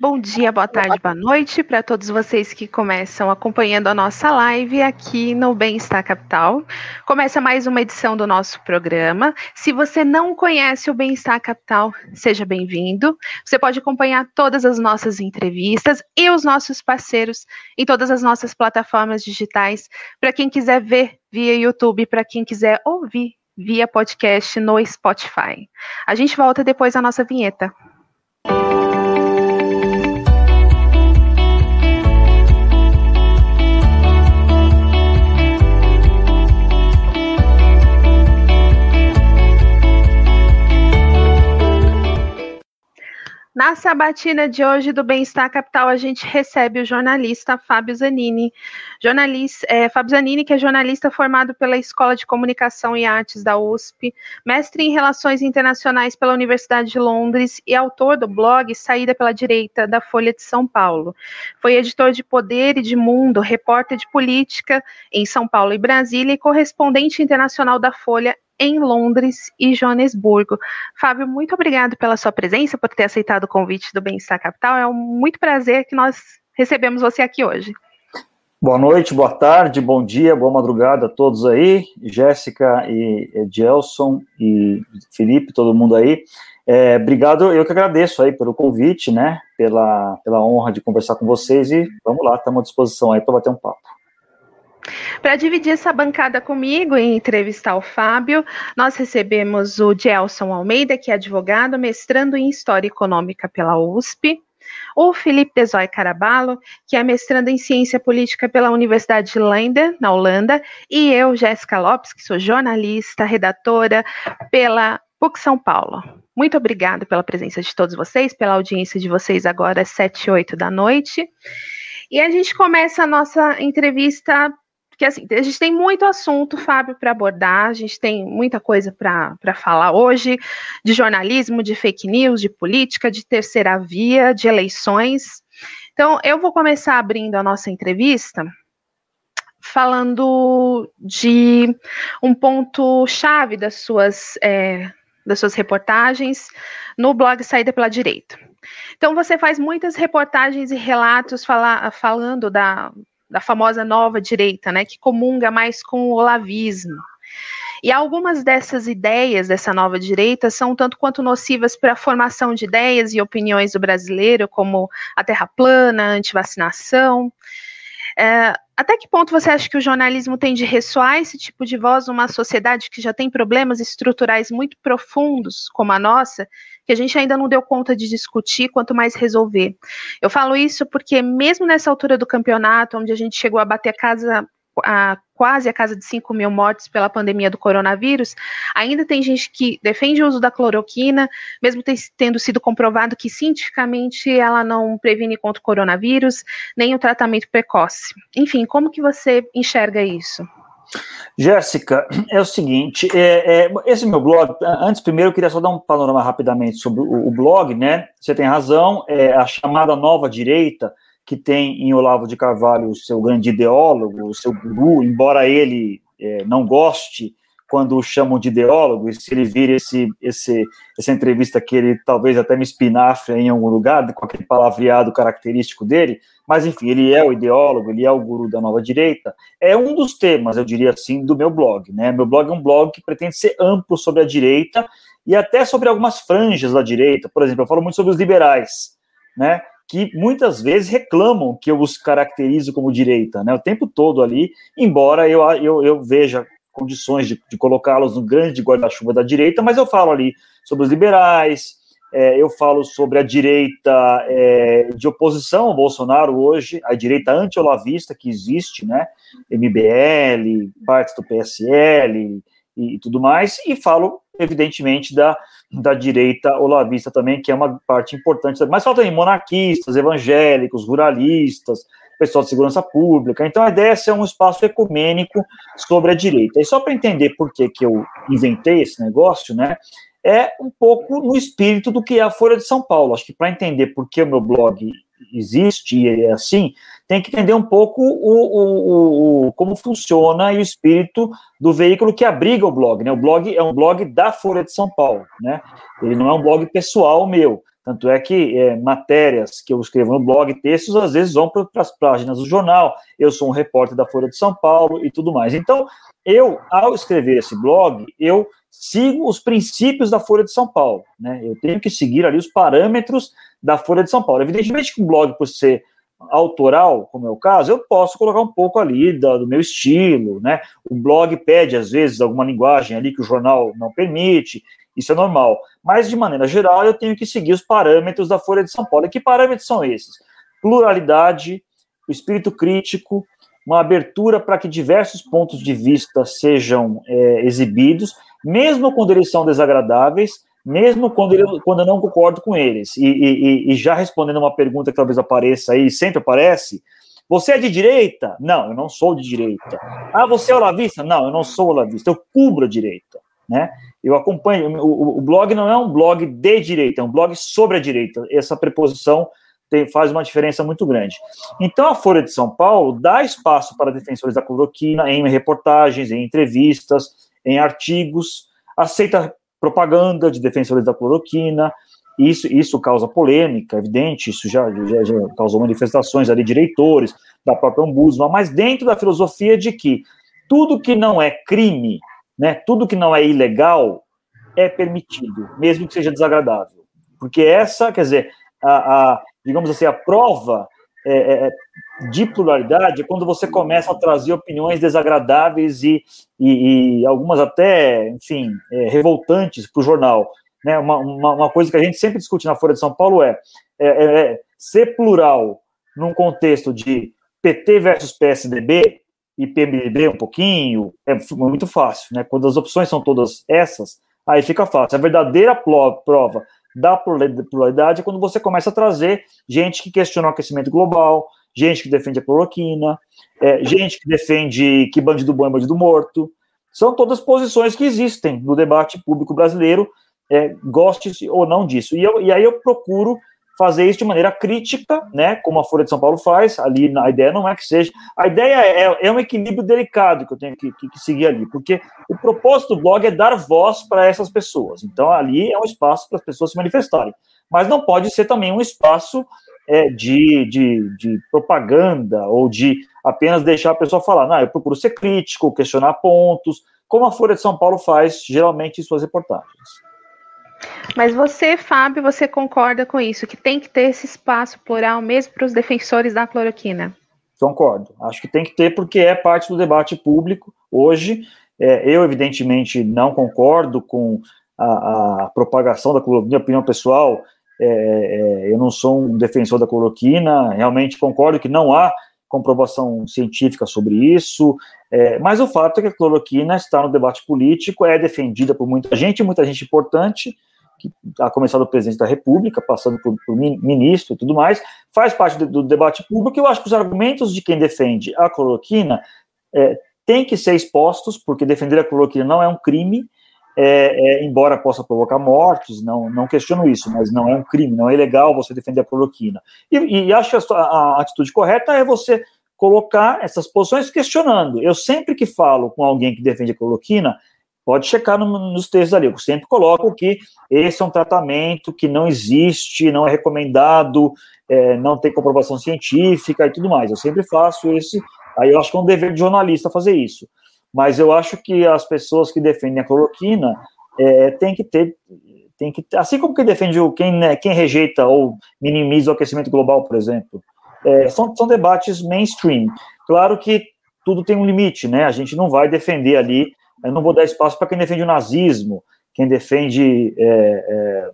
Bom dia, boa tarde, boa noite para todos vocês que começam acompanhando a nossa live aqui no Bem-Estar Capital. Começa mais uma edição do nosso programa. Se você não conhece o Bem-Estar Capital, seja bem-vindo. Você pode acompanhar todas as nossas entrevistas e os nossos parceiros em todas as nossas plataformas digitais. Para quem quiser ver via YouTube, para quem quiser ouvir via podcast no Spotify. A gente volta depois da nossa vinheta. Na sabatina de hoje do Bem-Estar Capital, a gente recebe o jornalista Fábio Zanini. Jornalista, é, Fábio Zanini, que é jornalista formado pela Escola de Comunicação e Artes da USP, mestre em Relações Internacionais pela Universidade de Londres e autor do blog Saída pela Direita, da Folha de São Paulo. Foi editor de Poder e de Mundo, repórter de política em São Paulo e Brasília e correspondente internacional da Folha em Londres e Joanesburgo. Fábio, muito obrigado pela sua presença, por ter aceitado o convite do Bem-Estar Capital. É um muito prazer que nós recebemos você aqui hoje. Boa noite, boa tarde, bom dia, boa madrugada a todos aí, Jéssica e Gelson e Felipe, todo mundo aí. É, obrigado, eu que agradeço aí pelo convite, né, pela, pela honra de conversar com vocês e vamos lá, estamos à disposição aí para bater um papo. Para dividir essa bancada comigo e entrevistar o Fábio, nós recebemos o Gelson Almeida, que é advogado, mestrando em História Econômica pela USP, o Felipe Desoy Caraballo, que é mestrando em Ciência Política pela Universidade de Leiden, na Holanda, e eu, Jéssica Lopes, que sou jornalista, redatora pela PUC São Paulo. Muito obrigada pela presença de todos vocês, pela audiência de vocês agora às 7 e 8 da noite. E a gente começa a nossa entrevista porque assim, a gente tem muito assunto, Fábio, para abordar, a gente tem muita coisa para falar hoje, de jornalismo, de fake news, de política, de terceira via, de eleições. Então, eu vou começar abrindo a nossa entrevista falando de um ponto chave das suas, é, das suas reportagens no blog Saída pela Direita. Então, você faz muitas reportagens e relatos fala, falando da, da famosa nova direita, né, que comunga mais com o olavismo. E algumas dessas ideias dessa nova direita são tanto quanto nocivas para a formação de ideias e opiniões do brasileiro, como a terra plana, antivacinação. É, até que ponto você acha que o jornalismo tem de ressoar esse tipo de voz numa sociedade que já tem problemas estruturais muito profundos, como a nossa, que a gente ainda não deu conta de discutir, quanto mais resolver. Eu falo isso porque, mesmo nessa altura do campeonato, onde a gente chegou a bater a casa a, quase a casa de 5 mil mortes pela pandemia do coronavírus, ainda tem gente que defende o uso da cloroquina, mesmo tendo sido comprovado que cientificamente ela não previne contra o coronavírus, nem o tratamento precoce. Enfim, como que você enxerga isso? Jéssica, é o seguinte, é, é, esse meu blog, antes primeiro eu queria só dar um panorama rapidamente sobre o, o blog, né? Você tem razão, é a chamada nova direita, que tem em Olavo de Carvalho o seu grande ideólogo, o seu guru, embora ele é, não goste quando o chamam de ideólogo, e se ele vir esse, esse, essa entrevista que ele talvez até me espinafre em algum lugar, com aquele palavreado característico dele, mas enfim, ele é o ideólogo, ele é o guru da nova direita, é um dos temas, eu diria assim, do meu blog, né? Meu blog é um blog que pretende ser amplo sobre a direita e até sobre algumas franjas da direita, por exemplo, eu falo muito sobre os liberais, né? Que muitas vezes reclamam que eu os caracterizo como direita, né? O tempo todo ali, embora eu, eu, eu veja condições de, de colocá-los no grande guarda-chuva da direita, mas eu falo ali sobre os liberais, é, eu falo sobre a direita é, de oposição ao Bolsonaro hoje, a direita anti-olavista que existe, né? MBL, partes do PSL e, e, tudo mais, e falo evidentemente, da, da direita olavista também, que é uma parte importante. Mas falta também monarquistas, evangélicos, ruralistas, pessoal de segurança pública. Então, a ideia é ser um espaço ecumênico sobre a direita. E só para entender por que, que eu inventei esse negócio, né, é um pouco no espírito do que é a Folha de São Paulo. Acho que para entender por que o meu blog existe e é assim, tem que entender um pouco o, o, o, como funciona e o espírito do veículo que abriga o blog. Né? O blog é um blog da Folha de São Paulo, né? ele não é um blog pessoal meu. Tanto é que é, matérias que eu escrevo no blog, textos, às vezes vão para as páginas do jornal. Eu sou um repórter da Folha de São Paulo e tudo mais. Então, eu, ao escrever esse blog, eu sigo os princípios da Folha de São Paulo. Né? Eu tenho que seguir ali os parâmetros da Folha de São Paulo. Evidentemente que um blog, por ser autoral, como é o caso, eu posso colocar um pouco ali do, do meu estilo, né? O blog pede, às vezes, alguma linguagem ali que o jornal não permite, isso é normal. Mas, de maneira geral, eu tenho que seguir os parâmetros da Folha de São Paulo. E que parâmetros são esses? Pluralidade, o espírito crítico, uma abertura para que diversos pontos de vista sejam é, exibidos, mesmo quando eles são desagradáveis, mesmo quando, ele, quando eu não concordo com eles. E, e, e, já respondendo uma pergunta que talvez apareça aí, sempre aparece, você é de direita? Não, eu não sou de direita. Ah, você é olavista? Não, eu não sou olavista, eu cubro a direita. Né? Eu acompanho, o, o, blog não é um blog de direita, é um blog sobre a direita. Essa preposição tem, faz uma diferença muito grande. Então, a Folha de São Paulo dá espaço para defensores da cloroquina em reportagens, em entrevistas, em artigos, aceita propaganda de defensores da cloroquina, isso, isso causa polêmica, evidente, isso já, já, já causou manifestações ali de diretores, da própria Ombudsman, mas dentro da filosofia de que tudo que não é crime né? Tudo que não é ilegal é permitido, mesmo que seja desagradável. Porque essa, quer dizer, a, a digamos assim, a prova é, é, é, de pluralidade é quando você começa a trazer opiniões desagradáveis e, e, e algumas até, enfim, é, revoltantes para o jornal. Né? Uma, uma, uma, coisa que a gente sempre discute na Folha de São Paulo é, é, é ser plural num contexto de PT versus PSDB e PMDB um pouquinho, é muito fácil, né? Quando as opções são todas essas, aí fica fácil. A verdadeira prova da pluralidade é quando você começa a trazer gente que questiona o aquecimento global, gente que defende a cloroquina, é, gente que defende que bandido bom é bandido morto. São todas posições que existem no debate público brasileiro, é, goste ou não disso. E, eu, e aí eu procuro fazer isso de maneira crítica, né, como a Folha de São Paulo faz, ali a ideia não é que seja, a ideia é, é um equilíbrio delicado que eu tenho que, que, que, seguir ali, porque o propósito do blog é dar voz para essas pessoas, então ali é um espaço para as pessoas se manifestarem, mas não pode ser também um espaço é, de, de, de propaganda ou de apenas deixar a pessoa falar, não, eu procuro ser crítico, questionar pontos, como a Folha de São Paulo faz geralmente em suas reportagens. Mas você, Fábio, você concorda com isso, que tem que ter esse espaço plural mesmo para os defensores da cloroquina? Concordo. Acho que tem que ter porque é parte do debate público hoje. É, eu, evidentemente, não concordo com a, a propagação da cloroquina, minha opinião pessoal, é, é, eu não sou um defensor da cloroquina, realmente concordo que não há comprovação científica sobre isso, é, mas o fato é que a cloroquina está no debate político, é defendida por muita gente, muita gente importante, que a começar do presidente da República, passando por, por ministro e tudo mais, faz parte do, do, debate público. Eu acho que os argumentos de quem defende a cloroquina é, têm que ser expostos, porque defender a cloroquina não é um crime, é, é, embora possa provocar mortes, não, não questiono isso, mas não é um crime, não é ilegal você defender a cloroquina. E, e acho que a, a, atitude correta é você colocar essas posições questionando. Eu sempre que falo com alguém que defende a cloroquina, pode checar no, nos textos ali, eu sempre coloco que esse é um tratamento que não existe, não é recomendado, é, não tem comprovação científica e tudo mais. Eu sempre faço esse, aí eu acho que é um dever de jornalista fazer isso mas eu acho que as pessoas que defendem a cloroquina é, tem que ter, tem que assim como quem defende o quem, né, quem rejeita ou minimiza o aquecimento global, por exemplo, é, são, são debates mainstream. Claro que tudo tem um limite, né? A gente não vai defender ali, eu não vou dar espaço para quem defende o nazismo, quem defende é, é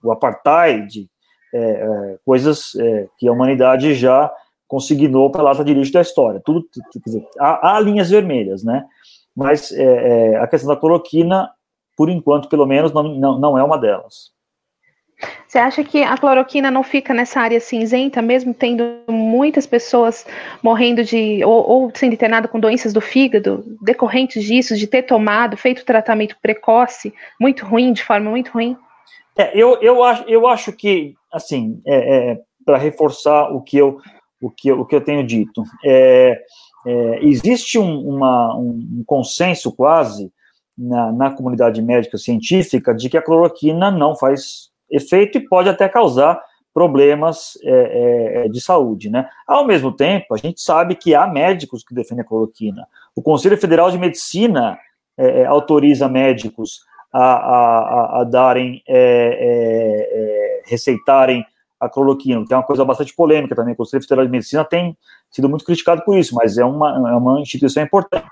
o apartheid, é, é, coisas que a humanidade já consignou pela lata de lixo da história. Tudo, dizer, há, há linhas vermelhas, né? Mas é, é, a questão da cloroquina por enquanto, pelo menos, não, não, não é uma delas. Você acha que a cloroquina não fica nessa área cinzenta, mesmo tendo muitas pessoas morrendo de ou, ou sendo internadas com doenças do fígado, decorrentes disso, de ter tomado, feito tratamento precoce, muito ruim, de forma muito ruim? É, eu, eu, acho, eu acho que, assim, é, é, para reforçar o que eu, o que, o que eu tenho dito, é, é, existe um, uma, um consenso quase na, na comunidade médica científica de que a cloroquina não faz efeito e pode até causar problemas é, é, de saúde, né? Ao mesmo tempo, a gente sabe que há médicos que defendem a cloroquina. O Conselho Federal de Medicina é, é autoriza médicos a, a, a darem, é, é, receitarem a cloroquina, que é uma coisa bastante polêmica também. O Conselho Federal de Medicina tem sido muito criticado por isso, mas é uma, é uma instituição importante.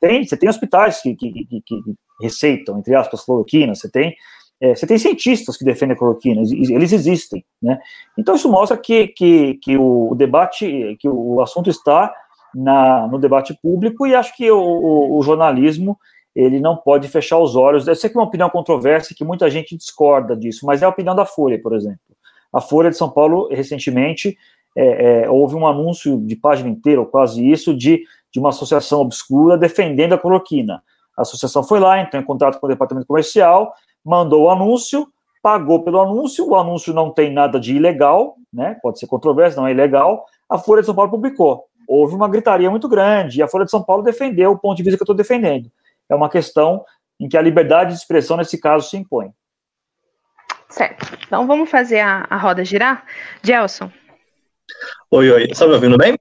Tem, você tem hospitais que, que, que, que receitam, entre aspas, cloroquina, você tem é, você tem cientistas que defendem a cloroquina, eles existem, né? Então isso mostra que, que, que o debate, que o assunto está na, no debate público e acho que o, o, o, jornalismo ele não pode fechar os olhos. Eu sei que é uma opinião controversa, que muita gente discorda disso, mas é a opinião da Folha, por exemplo. A Folha de São Paulo recentemente é, é, houve um anúncio de página inteira, ou quase isso, de, de uma associação obscura defendendo a cloroquina. A associação foi lá, entrou em contato com o departamento comercial mandou o anúncio, pagou pelo anúncio, o anúncio não tem nada de ilegal, né? Pode ser controverso, não é ilegal. A Folha de São Paulo publicou. Houve uma gritaria muito grande e a Folha de São Paulo defendeu o ponto de vista que eu estou defendendo. É uma questão em que a liberdade de expressão, nesse caso, se impõe. Certo. Então vamos fazer a, a roda girar. Gelson. Oi, oi. Está me ouvindo bem?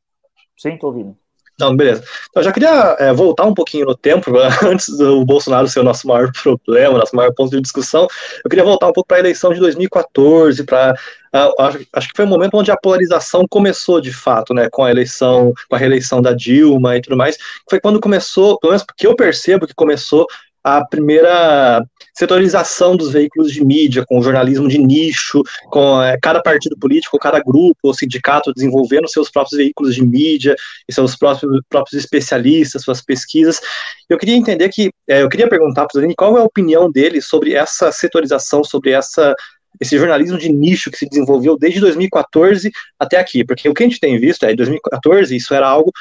Sim, estou ouvindo. Não, beleza. Então, eu já queria é, voltar um pouquinho no tempo, antes do Bolsonaro ser o nosso maior problema, nosso maior ponto de discussão. Eu queria voltar um pouco para a eleição de 2014, para acho, acho, que foi o um momento onde a polarização começou de fato, né, com a eleição, com a reeleição da Dilma e tudo mais. Foi quando começou, pelo menos porque eu percebo que começou a primeira setorização dos veículos de mídia, com o jornalismo de nicho, com é, cada partido político, cada grupo ou sindicato desenvolvendo seus próprios veículos de mídia e seus próprios, próprios especialistas, suas pesquisas. Eu queria entender que, é, eu queria perguntar para o Zanini qual é a opinião dele sobre essa setorização, sobre essa esse jornalismo de nicho que se desenvolveu desde 2014 até aqui, porque o que a gente tem visto é, em 2014, isso era algo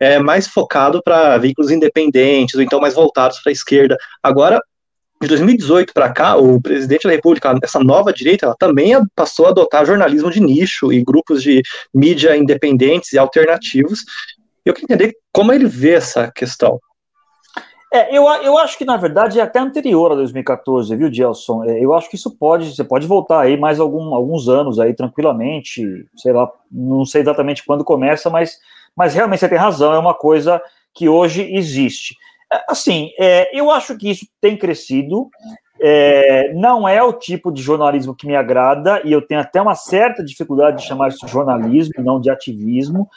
é, mais focado para veículos independentes, ou então mais voltados para a esquerda. Agora, de 2018 para cá, o presidente da República, essa nova direita, ela também passou a adotar jornalismo de nicho e grupos de mídia independentes e alternativos. Eu queria entender como ele vê essa questão. É, eu, eu acho que, na verdade, é até anterior a 2014, viu, Gelson? É, eu acho que isso pode, você pode voltar aí mais algum, alguns anos aí, tranquilamente, sei lá, não sei exatamente quando começa, mas mas realmente você tem razão, é uma coisa que hoje existe. É, assim, é, eu acho que isso tem crescido, é, não é o tipo de jornalismo que me agrada, e eu tenho até uma certa dificuldade de chamar isso de jornalismo, não de ativismo.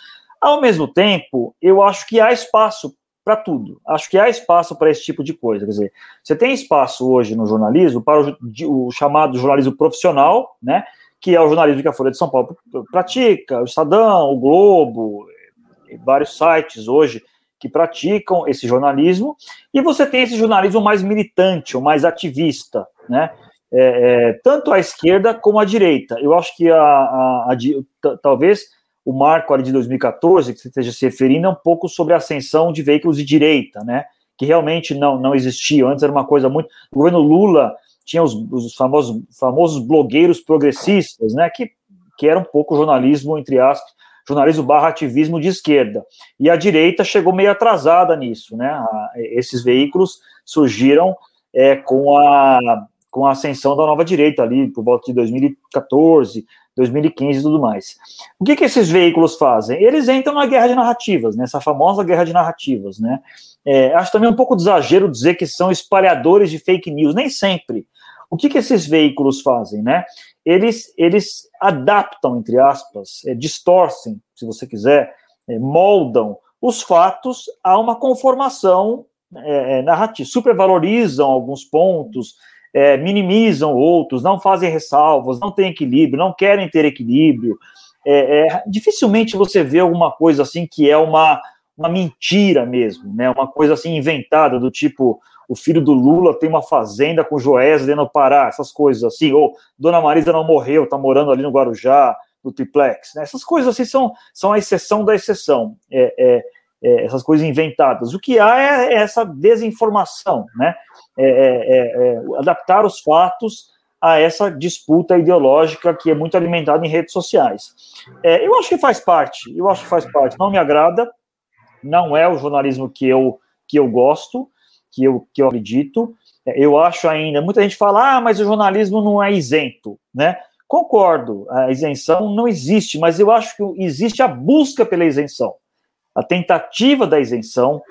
Ao mesmo tempo, eu acho que há espaço para tudo. Acho que há espaço para esse tipo de coisa. Quer dizer, você tem espaço hoje no jornalismo para o, o chamado jornalismo profissional, né? Que é o jornalismo que a Folha de São Paulo pratica, o Estadão, o Globo, vários sites hoje que praticam esse jornalismo, e você tem esse jornalismo mais militante, ou mais ativista, né? É, é, tanto à esquerda como à direita. Eu acho que a, a, a, talvez o marco ali de 2014, que você esteja se referindo, é um pouco sobre a ascensão de veículos de direita, né? Que realmente não, não existiam. Antes era uma coisa muito. O governo Lula tinha os, os famosos, famosos blogueiros progressistas, né? Que, que era um pouco jornalismo, entre aspas, jornalismo barra ativismo de esquerda. E a direita chegou meio atrasada nisso, né? A, esses veículos surgiram é, com, a, com a ascensão da nova direita ali, por volta de 2014, 2015 e tudo mais. O que, que esses veículos fazem? Eles entram na guerra de narrativas, nessa né? famosa guerra de narrativas, né? É, acho também um pouco de exagero dizer que são espalhadores de fake news, nem sempre. O que, que esses veículos fazem, né? Eles, eles adaptam, entre aspas, é, distorcem, se você quiser, é, moldam os fatos a uma conformação é, narrativa, supervalorizam alguns pontos, minimizam outros, não fazem ressalvas, não têm equilíbrio, não querem ter equilíbrio. Dificilmente você vê alguma coisa assim que é uma, uma mentira mesmo, né? Uma coisa assim inventada do tipo o filho do Lula tem uma fazenda com Joesley no Pará, essas coisas assim, ou Dona Marisa não morreu, tá morando ali no Guarujá, no triplex, né? Essas coisas assim são, são a exceção da exceção, é, é, é, essas coisas inventadas. O que há é, é essa desinformação, né? É, é, adaptar os fatos a essa disputa ideológica que é muito alimentada em redes sociais. eu acho que faz parte, eu acho que faz parte. Não me agrada, não é o jornalismo que eu, que eu gosto, que eu, que eu acredito. É, eu acho ainda, muita gente fala, ah, mas o jornalismo não é isento, né? Concordo, a isenção não existe, mas eu acho que existe a busca pela isenção, a tentativa da isenção,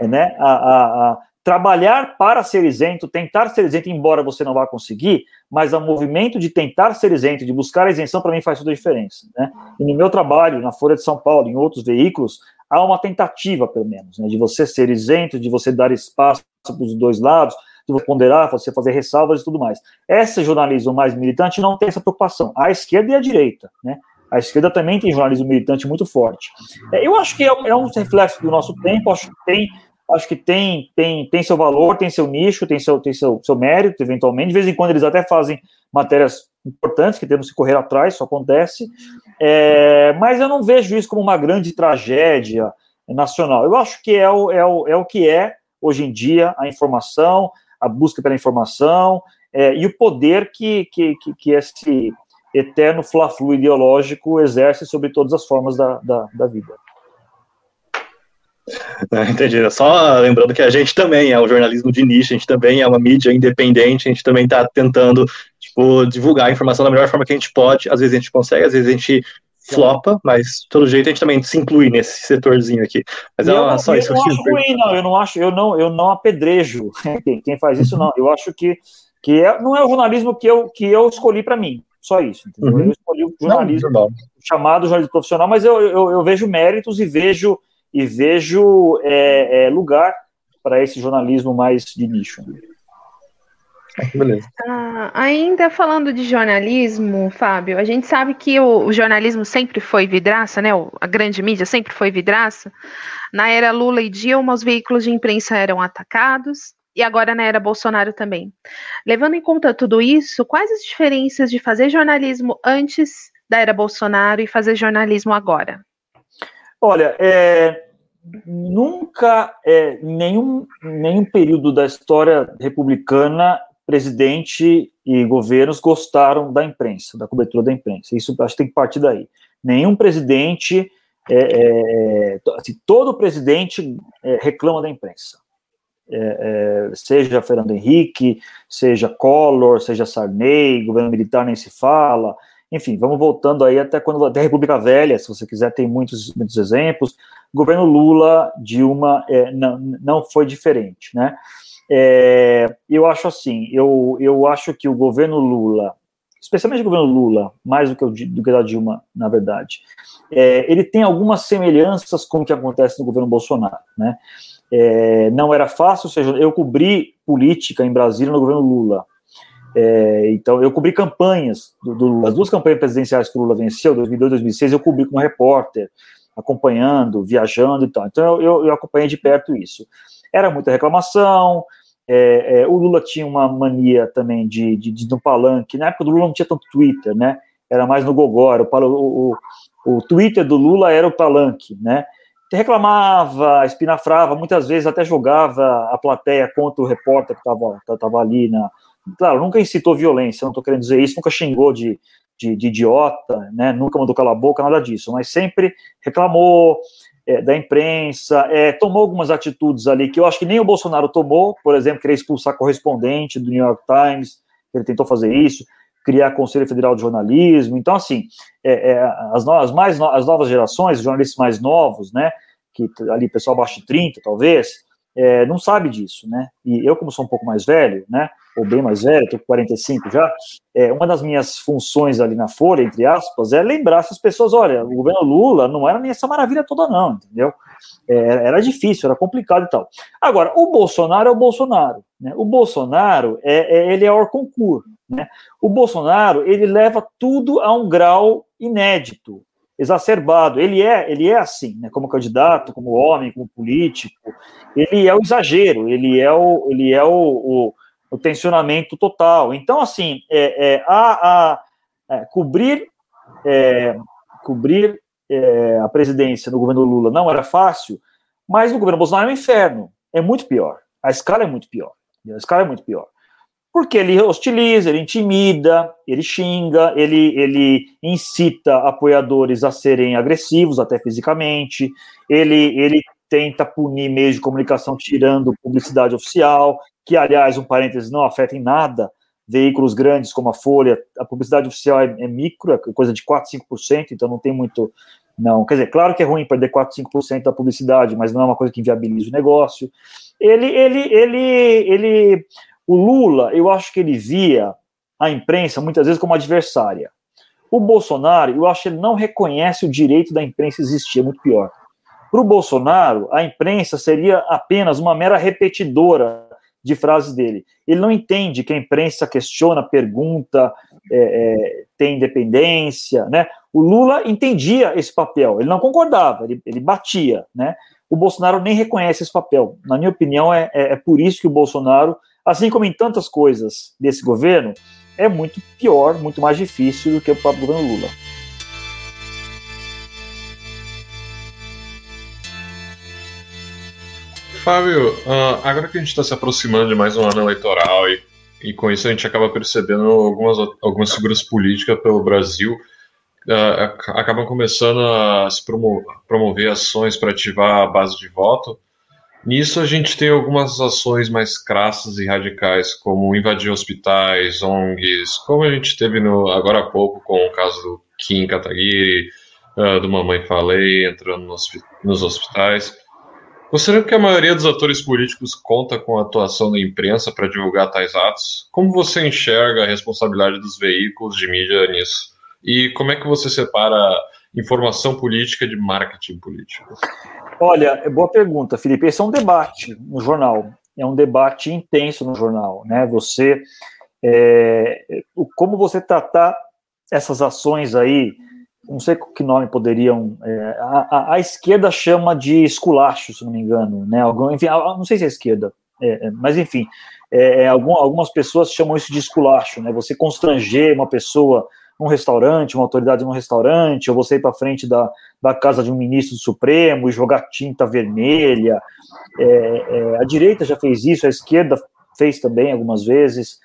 né? A, a, a trabalhar para ser isento, tentar ser isento, embora você não vá conseguir, mas o movimento de tentar ser isento, de buscar a isenção, para mim faz toda a diferença. Né? E no meu trabalho, na Folha de São Paulo, em outros veículos, há uma tentativa, pelo menos, né, de você ser isento, de você dar espaço para os dois lados, de você ponderar, você fazer ressalvas e tudo mais. Esse jornalismo mais militante não tem essa preocupação. A esquerda e a direita, né? A esquerda também tem jornalismo militante muito forte. É, eu acho que é, é, um reflexo do nosso tempo, acho que tem, acho que tem, tem, tem seu valor, tem seu nicho, tem seu, tem seu, seu mérito, eventualmente. De vez em quando eles até fazem matérias importantes que temos que correr atrás, isso acontece. É, mas eu não vejo isso como uma grande tragédia nacional. Eu acho que é o, é o, é o que é, hoje em dia, a informação, a busca pela informação é, e o poder que, que, que, que esse eterno fla-flu ideológico exerce sobre todas as formas da, da, da vida. Entendi. Só lembrando que a gente também é um jornalismo de nicho, a gente também é uma mídia independente, a gente também está tentando tipo, divulgar a informação da melhor forma que a gente pode. Às vezes a gente consegue, às vezes a gente flopa, mas de todo jeito a gente também se inclui nesse setorzinho aqui. Mas é eu, só eu isso. Eu não acho ruim, não. Eu não acho, eu não, eu não apedrejo quem, quem faz isso, não. Eu acho que, que é, não é o jornalismo que eu, que eu escolhi para mim. Só isso. Uhum. Eu escolhi o jornalismo não, chamado jornalismo profissional, mas eu, eu, eu vejo méritos e vejo e vejo é, é, lugar para esse jornalismo mais de nicho. Beleza. Ah, ainda falando de jornalismo, Fábio, a gente sabe que o, o, jornalismo sempre foi vidraça, né? A grande mídia sempre foi vidraça. Na era Lula e Dilma, os veículos de imprensa eram atacados e agora na era Bolsonaro também. Levando em conta tudo isso, quais as diferenças de fazer jornalismo antes da era Bolsonaro e fazer jornalismo agora? Olha, é, nunca, é, nenhum, nenhum período da história republicana, presidente e governos gostaram da imprensa, da cobertura da imprensa. Isso acho que tem que partir daí. Nenhum presidente, é, é, assim, todo presidente é, reclama da imprensa. É, é, seja Fernando Henrique, seja Collor, seja Sarney, governo militar nem se fala, enfim, vamos voltando aí até quando até a República Velha, se você quiser, tem muitos, muitos exemplos. Governo Lula, Dilma, é, não, não foi diferente, né? É, eu acho assim, eu, eu acho que o governo Lula, especialmente o governo Lula, mais do que o do que da Dilma, na verdade, é, ele tem algumas semelhanças com o que acontece no governo Bolsonaro, né? É, não era fácil, ou seja, eu cobri política em Brasília no governo Lula. É, então, eu cobri campanhas do, do. As duas campanhas presidenciais que o Lula venceu, 2002 e 2006, eu cobri como repórter, acompanhando, viajando e tal. Então, eu, eu acompanhei de perto isso. Era muita reclamação, é, é, o Lula tinha uma mania também de, de, de no palanque. Na época do Lula não tinha tanto Twitter, né? Era mais no Gogó. O, o, o, Twitter do Lula era o palanque, né? Reclamava, espinafrava, muitas vezes até jogava a plateia contra o repórter que estava ali na, claro, nunca incitou violência, não estou querendo dizer isso, nunca xingou de, de, de, idiota, né, nunca mandou calar a boca, nada disso, mas sempre reclamou é, da imprensa, é, tomou algumas atitudes ali que eu acho que nem o Bolsonaro tomou, por exemplo, querer expulsar correspondente do New York Times, ele tentou fazer isso, criar Conselho Federal de Jornalismo, então, assim, é, é as, novas, mais no, as novas gerações, os jornalistas mais novos, né, que ali, pessoal abaixo de 30, talvez, é, não sabe disso, né? E eu, como sou um pouco mais velho, né? Ou bem mais velho, estou com 45 já, é, uma das minhas funções ali na Folha, entre aspas, é lembrar essas pessoas: olha, o governo Lula não era nem essa maravilha toda, não, entendeu? É, era difícil, era complicado e tal. Agora, o Bolsonaro é o Bolsonaro, né? O Bolsonaro, é, é ele é o concurso, né? O Bolsonaro, ele leva tudo a um grau inédito. exacerbado. Ele é, ele é assim, né, como candidato, como homem, como político. Ele é o exagero, ele é o, ele é o, o, o tensionamento total. Então, assim, é, é, a, a é, cobrir, é, cobrir é, a presidência no governo Lula não era fácil, mas no governo Bolsonaro é um inferno. É muito pior. A escala é muito pior. A escala é muito pior. Porque ele hostiliza, ele intimida, ele xinga, ele, ele incita apoiadores a serem agressivos, até fisicamente, ele, ele tenta punir meios de comunicação tirando publicidade oficial, que, aliás, um parênteses, não afeta em nada veículos grandes como a Folha, a publicidade oficial é, é micro, é coisa de 4, 5%, então não tem muito. Não, quer dizer, claro que é ruim perder 4, 5% da publicidade, mas não é uma coisa que inviabiliza o negócio. Ele, ele, ele, ele o Lula, eu acho que ele via a imprensa muitas vezes como adversária. O Bolsonaro, eu acho que ele não reconhece o direito da imprensa existir, é muito pior. Para o Bolsonaro, a imprensa seria apenas uma mera repetidora de frases dele. Ele não entende que a imprensa questiona, pergunta, é, é, tem independência, né? O Lula entendia esse papel, ele não concordava, ele, ele batia, né? O Bolsonaro nem reconhece esse papel. Na minha opinião, é, é, é por isso que o Bolsonaro assim como em tantas coisas desse governo, é muito pior, muito mais difícil do que o próprio governo Lula. Fábio, uh, agora que a gente está se aproximando de mais um ano eleitoral e, e, com isso a gente acaba percebendo algumas, algumas figuras políticas pelo Brasil uh, acabam começando a se promover, promover ações para ativar a base de voto. Nisso a gente tem algumas ações mais crassas e radicais, como invadir hospitais, ONGs, como a gente teve no, agora há pouco com o caso do Kim Kataguiri, uh, do Mamãe Falei, entrando nos, nos hospitais. Considerando que a maioria dos atores políticos conta com a atuação da imprensa para divulgar tais atos, como você enxerga a responsabilidade dos veículos de mídia nisso? E como é que você separa informação política de marketing político? Olha, é boa pergunta, Felipe. Esse é um debate no jornal, é um debate intenso no jornal, né? Você, é, como você tratar essas ações aí, não sei que nome poderiam, é, a, a, esquerda chama de esculacho, se não me engano, né? Algum, enfim, não sei se é esquerda, é, é mas enfim, é, é, algum, algumas pessoas chamam isso de esculacho, né? Você constranger uma pessoa num restaurante, uma autoridade num restaurante, ou você ir para frente da, da casa de um ministro do Supremo e jogar tinta vermelha. É, a direita já fez isso, a esquerda fez também algumas vezes.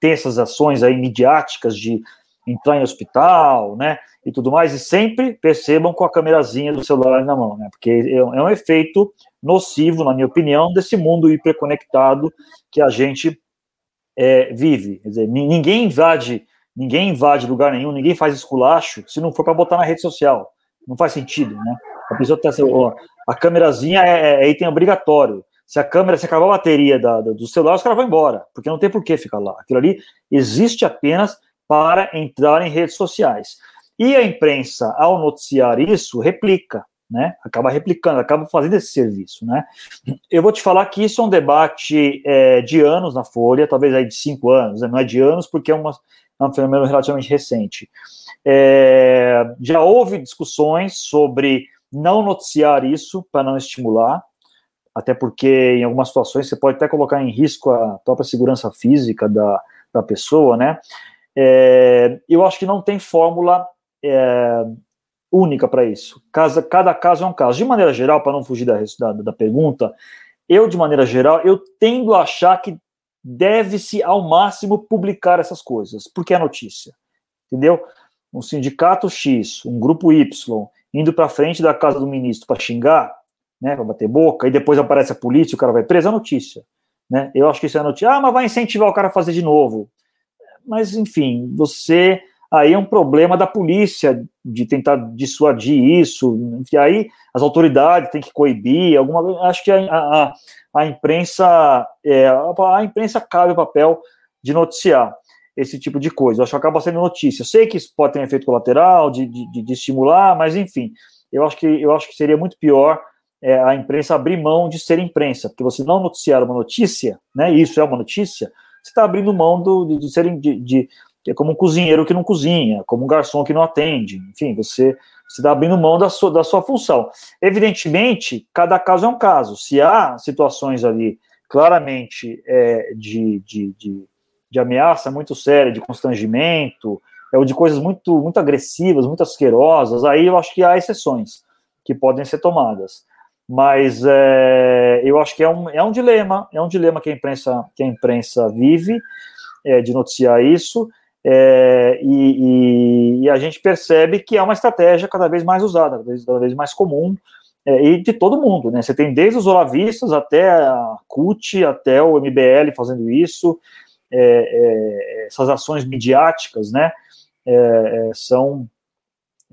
Tem essas ações aí midiáticas de entrar em hospital, né, e tudo mais, e sempre percebam com a câmerazinha do celular na mão, né, porque é, é um efeito nocivo, na minha opinião, desse mundo hiperconectado que a gente é, vive. Quer dizer, ninguém invade, ninguém invade lugar nenhum, ninguém faz esculacho se não for para botar na rede social. Não faz sentido, né? A pessoa tá, a câmerazinha é, é, item obrigatório. Se a câmera, se acabar a bateria da, do celular, os caras vão embora, porque não tem por que ficar lá. Aquilo ali existe apenas para entrar em redes sociais. E a imprensa, ao noticiar isso, replica né? Acaba replicando, acaba fazendo esse serviço, né? Eu vou te falar que isso é um debate é, de anos na Folha, talvez aí de cinco anos, né? não é de anos porque é, uma, é um fenômeno relativamente recente. É, já houve discussões sobre não noticiar isso para não estimular, até porque em algumas situações você pode até colocar em risco a própria segurança física da, da pessoa, né? É, eu acho que não tem fórmula é, única para isso. Cada, cada caso é um caso. De maneira geral, para não fugir da, da, da pergunta, eu, de maneira geral, eu tendo a achar que deve-se ao máximo publicar essas coisas, porque é notícia. Entendeu? Um sindicato X, um grupo Y, indo para frente da casa do ministro para xingar, né, para bater boca, e depois aparece a polícia, o cara vai preso, é notícia. Né? Eu acho que isso é notícia. Ah, mas vai incentivar o cara a fazer de novo. Mas, enfim, você aí é um problema da polícia de tentar dissuadir isso, e aí as autoridades têm que coibir, alguma acho que a, a, a imprensa é, a imprensa cabe o papel de noticiar esse tipo de coisa, eu acho que acaba sendo notícia, eu sei que isso pode ter um efeito colateral, de, de, de estimular, mas enfim, eu acho que, eu acho que seria muito pior é, a imprensa abrir mão de ser imprensa, porque você não noticiar uma notícia, né, isso é uma notícia, você está abrindo mão do, de, de, de, que é como um cozinheiro que não cozinha, como um garçom que não atende, enfim, você você está abrindo mão da sua, da sua função. Evidentemente, cada caso é um caso. Se há situações ali claramente é, de, de, de, de, ameaça muito séria, de constrangimento, é, ou de coisas muito, muito agressivas, muito asquerosas, aí eu acho que há exceções que podem ser tomadas. Mas é, eu acho que é um, é um dilema, é um dilema que a imprensa, que a imprensa vive, é, de noticiar isso, é, e, e, e, a gente percebe que é uma estratégia cada vez mais usada, cada vez, cada vez mais comum, é, e de todo mundo, né? Você tem desde os olavistas até a CUT, até o MBL fazendo isso, é, é essas ações midiáticas, né? São,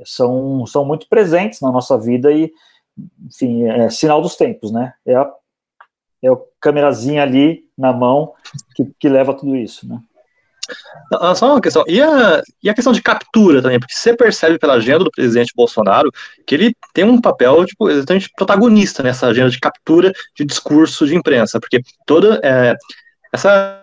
são, são muito presentes na nossa vida e, enfim, é sinal dos tempos, né? É a, é a câmerazinha ali na mão que, que leva tudo isso, né? Ah, só uma questão. E a, e a questão de captura também? Porque você percebe pela agenda do presidente Bolsonaro que ele tem um papel tipo, exatamente protagonista nessa agenda de captura de discurso de imprensa. Porque toda é, essa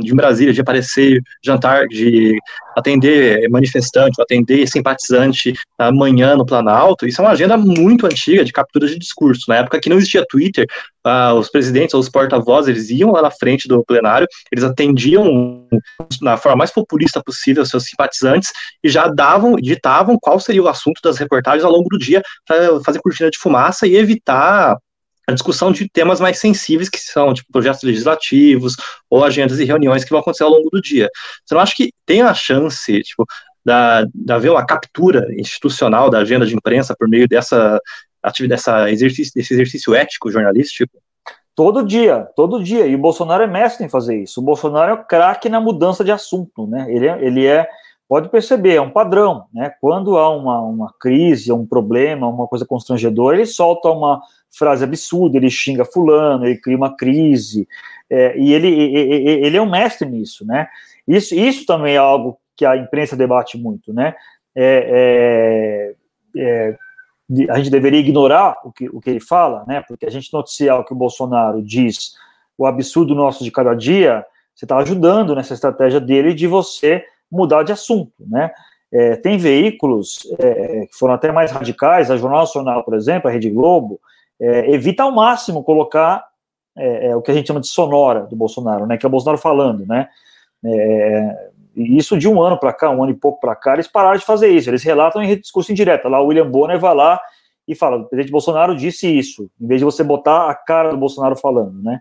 de Brasília, de aparecer, jantar, de atender manifestante, atender simpatizante amanhã no Planalto, isso é uma agenda muito antiga de captura de discurso. Na época que não existia Twitter, uh, os presidentes ou os porta-vozes, iam lá na frente do plenário, eles atendiam na forma mais populista possível seus simpatizantes e já davam, ditavam qual seria o assunto das reportagens ao longo do dia para fazer cortina de fumaça e evitar a discussão de temas mais sensíveis, que são tipo projetos legislativos ou agendas e reuniões que vão acontecer ao longo do dia. Você não acha que tem a chance, tipo, da, da haver uma captura institucional da agenda de imprensa por meio dessa dessa exercício, desse exercício ético jornalístico? Todo dia, todo dia. E o Bolsonaro é mestre em fazer isso. O Bolsonaro é o craque na mudança de assunto, né? Ele é, ele é pode perceber, é um padrão, né? Quando há uma, uma crise, um problema, uma coisa constrangedora, ele solta uma frase absurda, ele xinga fulano, ele cria uma crise, é, e ele, ele é um mestre nisso, né? Isso, isso também é algo que a imprensa debate muito, né? É, é, é a gente deveria ignorar o que, o que ele fala, né? Porque a gente noticiar o que o Bolsonaro diz, o absurdo nosso de cada dia, você está ajudando nessa estratégia dele de você mudar de assunto, né? É, tem veículos é, que foram até mais radicais, a Jornal Nacional, por exemplo, a Rede Globo, é, evita ao máximo colocar é, é, o que a gente chama de sonora do Bolsonaro, né? Que é o Bolsonaro falando, né? É, e isso de um ano para cá, um ano e pouco para cá, eles pararam de fazer isso. Eles relatam em discurso indireto. Lá o William Bonner vai lá e fala: o presidente Bolsonaro disse isso, em vez de você botar a cara do Bolsonaro falando, né?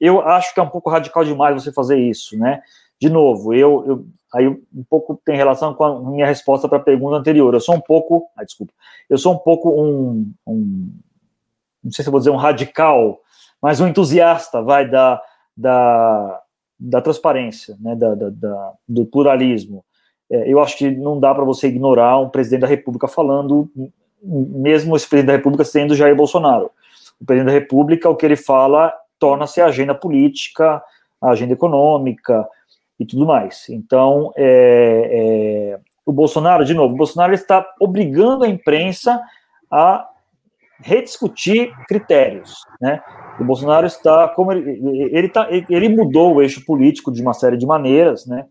Eu acho que é um pouco radical demais você fazer isso, né? De novo, eu, eu aí um pouco tem relação com a minha resposta para a pergunta anterior. Eu sou um pouco, ah, desculpa, eu sou um pouco um, um, não sei se vou dizer um radical, mas um entusiasta, vai da, da, da transparência, né, da, da, da do pluralismo. É, eu acho que não dá para você ignorar um presidente da República falando, mesmo esse presidente da República sendo Jair Bolsonaro. O presidente da República, o que ele fala, torna-se a agenda política, a agenda econômica, e tudo mais. Então, é, é, o Bolsonaro, de novo, o Bolsonaro está obrigando a imprensa a rediscutir critérios, né? O Bolsonaro está, como ele, ele, tá, ele mudou o eixo político de uma série de maneiras, né?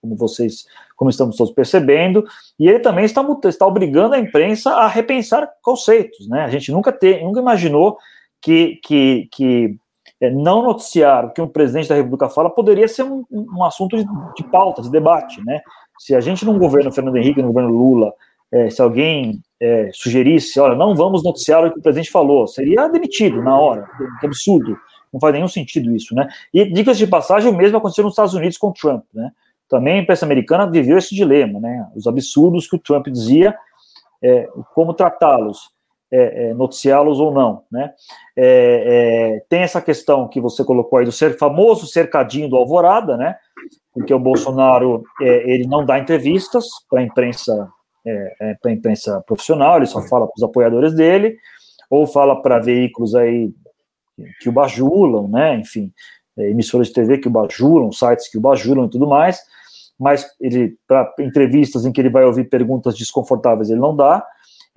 Como vocês, como estamos todos percebendo, e ele também está, está obrigando a imprensa a repensar conceitos, né? A gente nunca, te, nunca imaginou que, que, que é, não noticiar o que um presidente da República fala poderia ser um, um assunto de, de, pauta, de debate, né? Se a gente não governa Fernando Henrique, no governo Lula, é, se alguém é, sugerisse, olha, não vamos noticiar o que o presidente falou, seria demitido na hora. Que absurdo. Não faz nenhum sentido isso, né? E, dicas de passagem, o mesmo aconteceu nos Estados Unidos com o Trump, né? Também a imprensa americana viveu esse dilema, né? Os absurdos que o Trump dizia, é, como tratá-los é, é, noticiá-los ou não, né? É, é, tem essa questão que você colocou aí do ser famoso cercadinho do Alvorada, né? Porque o Bolsonaro é, ele não dá entrevistas para a imprensa é, para imprensa profissional, ele só fala para os apoiadores dele ou fala para veículos aí que o bajulam, né? Enfim, emissoras de TV que o bajulam, sites que o bajulam e tudo mais. Mas ele para entrevistas em que ele vai ouvir perguntas desconfortáveis ele não dá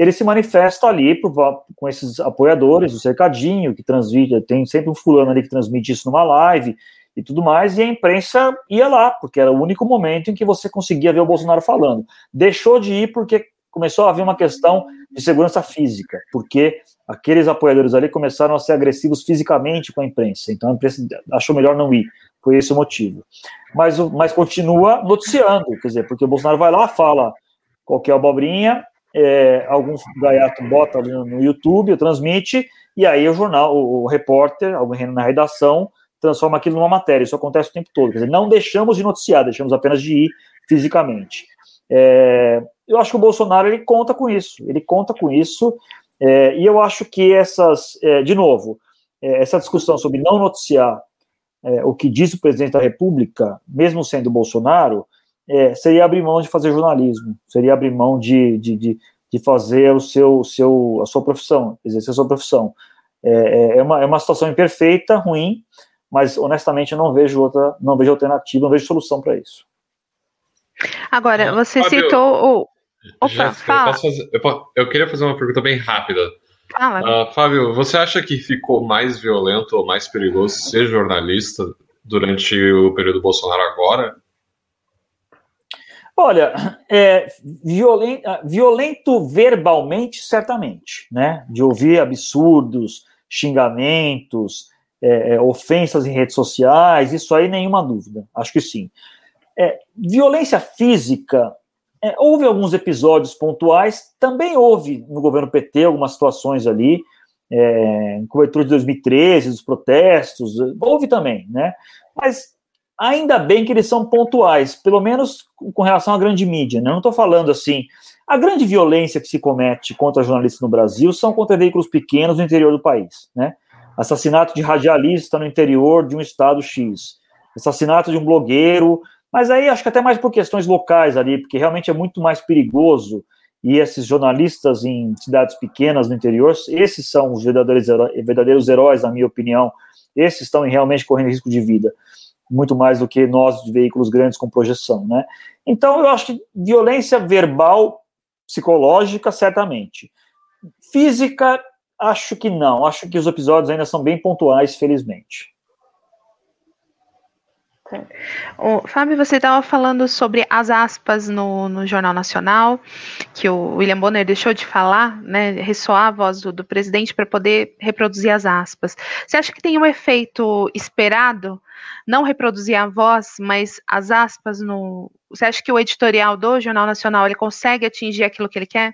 ele se manifesta ali por, com esses apoiadores, o cercadinho, que transmite, tem sempre um fulano ali que transmite isso numa live, e tudo mais, e a imprensa ia lá, porque era o único momento em que você conseguia ver o Bolsonaro falando. Deixou de ir porque começou a haver uma questão de segurança física, porque aqueles apoiadores ali começaram a ser agressivos fisicamente com a imprensa, então a imprensa achou melhor não ir, foi esse o motivo. Mas, mas continua noticiando, quer dizer, porque o Bolsonaro vai lá, fala qualquer abobrinha, é, algum gaiato bota ali no, YouTube, transmite, e aí o jornal, o, o repórter, alguém na redação, transforma aquilo numa matéria. Isso acontece o tempo todo. Quer dizer, não deixamos de noticiar, deixamos apenas de ir fisicamente. É, eu acho que o Bolsonaro ele conta com isso, ele conta com isso, é, e eu acho que essas, é, de novo, é, essa discussão sobre não noticiar é, o que diz o presidente da República, mesmo sendo Bolsonaro, é, seria abrir mão de fazer jornalismo, seria abrir mão de, de, de, de fazer o seu, seu, a sua profissão, exercer a sua profissão. É, uma, é uma situação imperfeita, ruim, mas honestamente eu não vejo outra, não vejo alternativa, não vejo solução para isso. Agora, você Fábio, citou o. Opa, Jéssica, fala. Eu, fazer, eu, eu, queria fazer uma pergunta bem rápida. Fala. Uh, Fábio, você acha que ficou mais violento ou mais perigoso ser jornalista durante o período Bolsonaro agora? Olha, é, violento, violento verbalmente, certamente, né? De ouvir absurdos, xingamentos, é, é, ofensas em redes sociais, isso aí nenhuma dúvida, acho que sim. É, violência física, é, houve alguns episódios pontuais, também houve no governo PT algumas situações ali, é, em cobertura de 2013, dos protestos, houve também, né? Mas ainda bem que eles são pontuais, pelo menos com relação à grande mídia, né? Eu não estou falando assim. A grande violência que se comete contra jornalistas no Brasil são contra veículos pequenos no interior do país, né? Assassinato de radialista no interior de um estado X, assassinato de um blogueiro, mas aí acho que até mais por questões locais ali, porque realmente é muito mais perigoso e esses jornalistas em cidades pequenas no interior, esses são os verdadeiros, verdadeiros heróis, na minha opinião, esses estão realmente correndo risco de vida, muito mais do que nós de veículos grandes com projeção, né? Então eu acho que violência verbal, psicológica, certamente. Física, Acho que não. Acho que os episódios ainda são bem pontuais, felizmente. O, Fábio, você estava falando sobre as aspas no, no, Jornal Nacional, que o William Bonner deixou de falar, né, ressoar a voz do, do presidente para poder reproduzir as aspas. Você acha que tem um efeito esperado, não reproduzir a voz, mas as aspas no. Você acha que o editorial do Jornal Nacional ele consegue atingir aquilo que ele quer?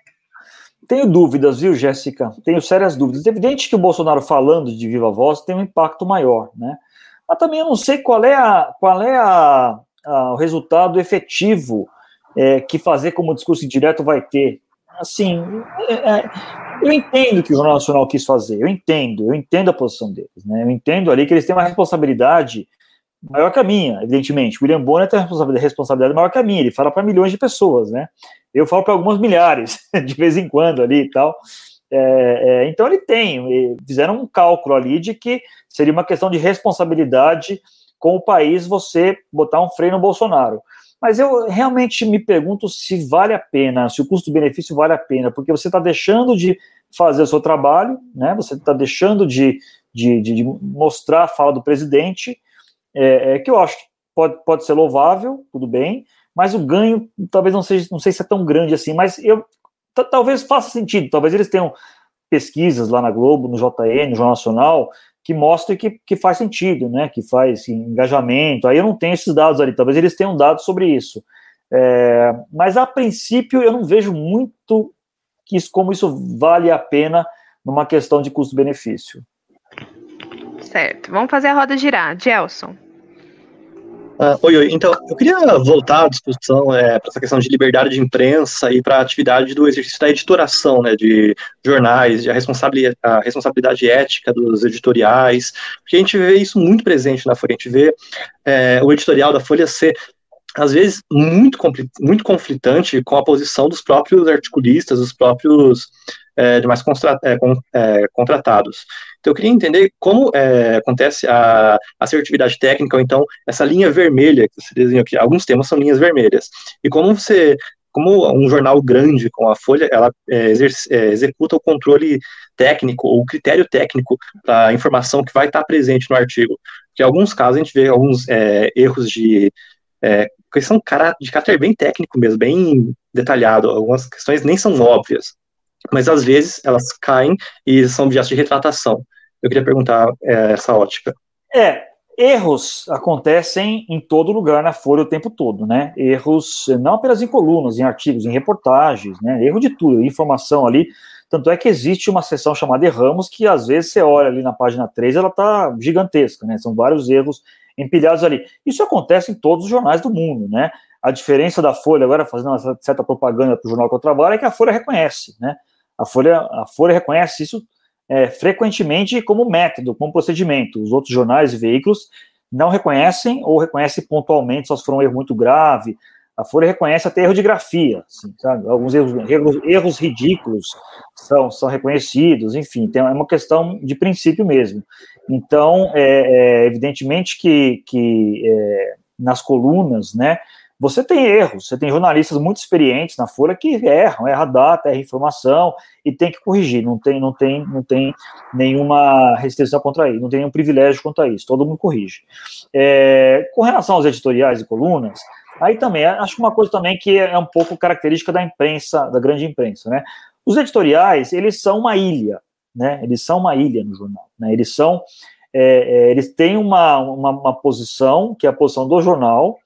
Tenho dúvidas, viu, Jéssica? Tenho sérias dúvidas. É evidente que o Bolsonaro falando de viva voz tem um impacto maior, né? Mas também eu não sei qual é, a, qual é a, a, o resultado efetivo é, que fazer como discurso indireto vai ter. Assim, é, é, eu entendo que o Jornal Nacional quis fazer, eu entendo, eu entendo a posição deles, né? Eu entendo ali que eles têm uma responsabilidade maior que a minha, evidentemente. William Bonner tem uma responsabilidade maior que a minha, ele fala para milhões de pessoas, né? Eu falo para algumas milhares, de vez em quando ali e tal. É, é, então ele tem, fizeram um cálculo ali de que seria uma questão de responsabilidade com o país você botar um freio no Bolsonaro. Mas eu realmente me pergunto se vale a pena, se o custo-benefício vale a pena, porque você está deixando de fazer o seu trabalho, né? Você está deixando de, de, de, mostrar a fala do presidente, é, é, que eu acho que pode, pode ser louvável, tudo bem, mas o ganho talvez não seja, não sei se é tão grande assim, mas eu talvez faça sentido, talvez eles tenham pesquisas lá na Globo, no JN, no Jornal Nacional, que mostrem que, que faz sentido, né, que faz assim, engajamento, aí eu não tenho esses dados ali, talvez eles tenham dados sobre isso, é, mas a princípio eu não vejo muito que isso, como isso vale a pena numa questão de custo-benefício. Certo, vamos fazer a roda girar, Gelson. Uh, oi, oi. Então, eu queria voltar à discussão é, para essa questão de liberdade de imprensa e para a atividade do exercício da editoração, né, de jornais, de a responsabilidade, a responsabilidade ética dos editoriais, porque a gente vê isso muito presente na Folha, a gente vê é, o editorial da Folha ser às vezes muito, muito conflitante com a posição dos próprios articulistas, dos próprios é, demais é, é, contratados. Então, eu queria entender como é, acontece a assertividade técnica, ou então essa linha vermelha que você desenhou aqui. Alguns temas são linhas vermelhas. E como você como um jornal grande com a Folha, ela é, é, executa o controle técnico ou o critério técnico para a informação que vai estar presente no artigo. que em alguns casos a gente vê alguns erros de é, questão de caráter bem técnico mesmo, bem detalhado, algumas questões nem são óbvias, mas às vezes elas caem e são objetos de retratação. Eu queria perguntar é, essa ótica. É, erros acontecem em todo lugar na Folha o tempo todo, né? Erros não apenas em colunas, em artigos, em reportagens, né? Erro de tudo, informação ali. Tanto é que existe uma seção chamada Erramos que às vezes você olha ali na página 3, ela tá gigantesca, né? São vários erros empilhados ali. Isso acontece em todos os jornais do mundo, né? A diferença da Folha, agora fazendo uma certa propaganda para o jornal que eu trabalho, é que a Folha reconhece, né? A Folha, a Folha reconhece isso é, frequentemente como método, como procedimento. Os outros jornais e veículos não reconhecem ou reconhecem pontualmente, só se for um erro muito grave. A Folha reconhece até erro de grafia, assim, alguns erros, erros, erros, ridículos são, são reconhecidos, enfim, é uma questão de princípio mesmo. Então, é, é evidentemente que, que é, nas colunas, né, você tem erros, você tem jornalistas muito experientes na Folha que erram, erra data, erra informação e tem que corrigir, não tem, não tem, não tem nenhuma restrição contra isso, não tem nenhum privilégio contra isso, todo mundo corrige. É, com relação aos editoriais e colunas, aí também, acho uma coisa também que é um pouco característica da imprensa, da grande imprensa, né? Os editoriais, eles são uma ilha, né? Eles são uma ilha no jornal, né? Eles são, é, é, eles têm uma, uma, uma posição, que é a posição do jornal,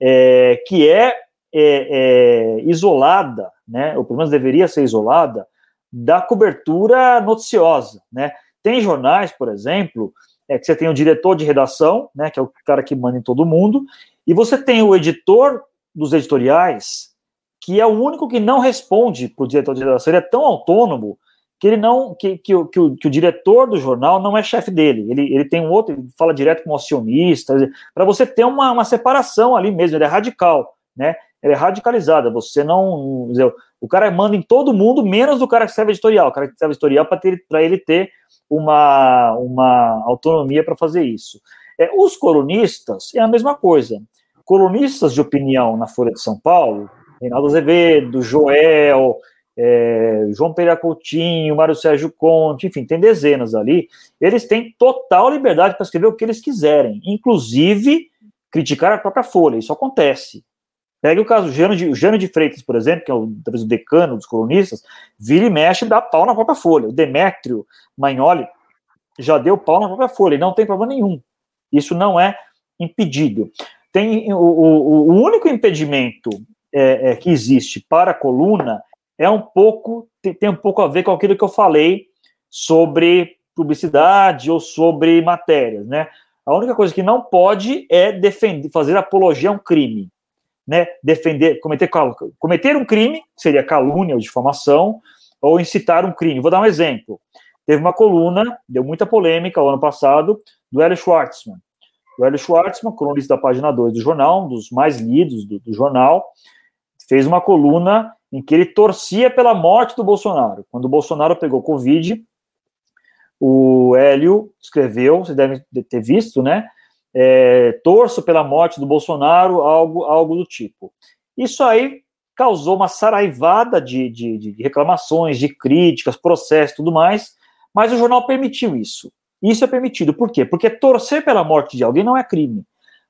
é, que é, é, é, isolada, né, ou pelo menos deveria ser isolada, da cobertura noticiosa. Né? Tem jornais, por exemplo, é, que você tem o diretor de redação, né, que é o cara que manda em todo mundo, e você tem o editor dos editoriais, que é o único que não responde para o diretor de redação. Ele é tão autônomo que ele não que, que, que, o, que o diretor do jornal não é chefe dele. Ele, ele tem um outro, ele fala direto com o acionista, para você ter uma, uma separação ali mesmo, ele é radical, né? Ele é radicalizada. Você não. Dizer, o cara manda em todo mundo, menos o cara que serve editorial. O cara que serve editorial para ele ter uma, uma autonomia para fazer isso. É, os colunistas é a mesma coisa. Colunistas de opinião na Folha de São Paulo, Reinaldo Azevedo, Joel, é, João Pereira Coutinho, Mário Sérgio Conte, enfim, tem dezenas ali. Eles têm total liberdade para escrever o que eles quiserem, inclusive criticar a própria Folha. Isso acontece. Pega o caso Jânio de, de Freitas, por exemplo, que é o, talvez o decano dos colunistas, vira e mexe e dá pau na própria Folha. O Demétrio Magnoli já deu pau na própria Folha, e não tem problema nenhum. Isso não é impedido. Tem o, o, o único impedimento é, é, que existe para a coluna é um pouco tem, tem, um pouco a ver com aquilo que eu falei sobre publicidade ou sobre matérias, né? A única coisa que não pode é defender, fazer apologia a um crime, né? Defender, cometer, cometer um crime, seria calúnia ou difamação, ou incitar um crime. Vou dar um exemplo. Teve uma coluna, deu muita polêmica o ano passado, do Hélio Schwartzman. O Hélio Schwartzman, colunista da página 2 do jornal, um dos mais lidos do, do jornal, fez uma coluna em que ele torcia pela morte do Bolsonaro. Quando o Bolsonaro pegou Covid, o Hélio escreveu, você deve ter visto, né? É, torço pela morte do Bolsonaro, algo, algo do tipo. Isso aí causou uma saraivada de, de, de reclamações, de críticas, processos tudo mais, mas o jornal permitiu isso. Isso é permitido. Por quê? Porque torcer pela morte de alguém não é crime.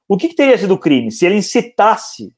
O que, que teria sido crime? Se ele incitasse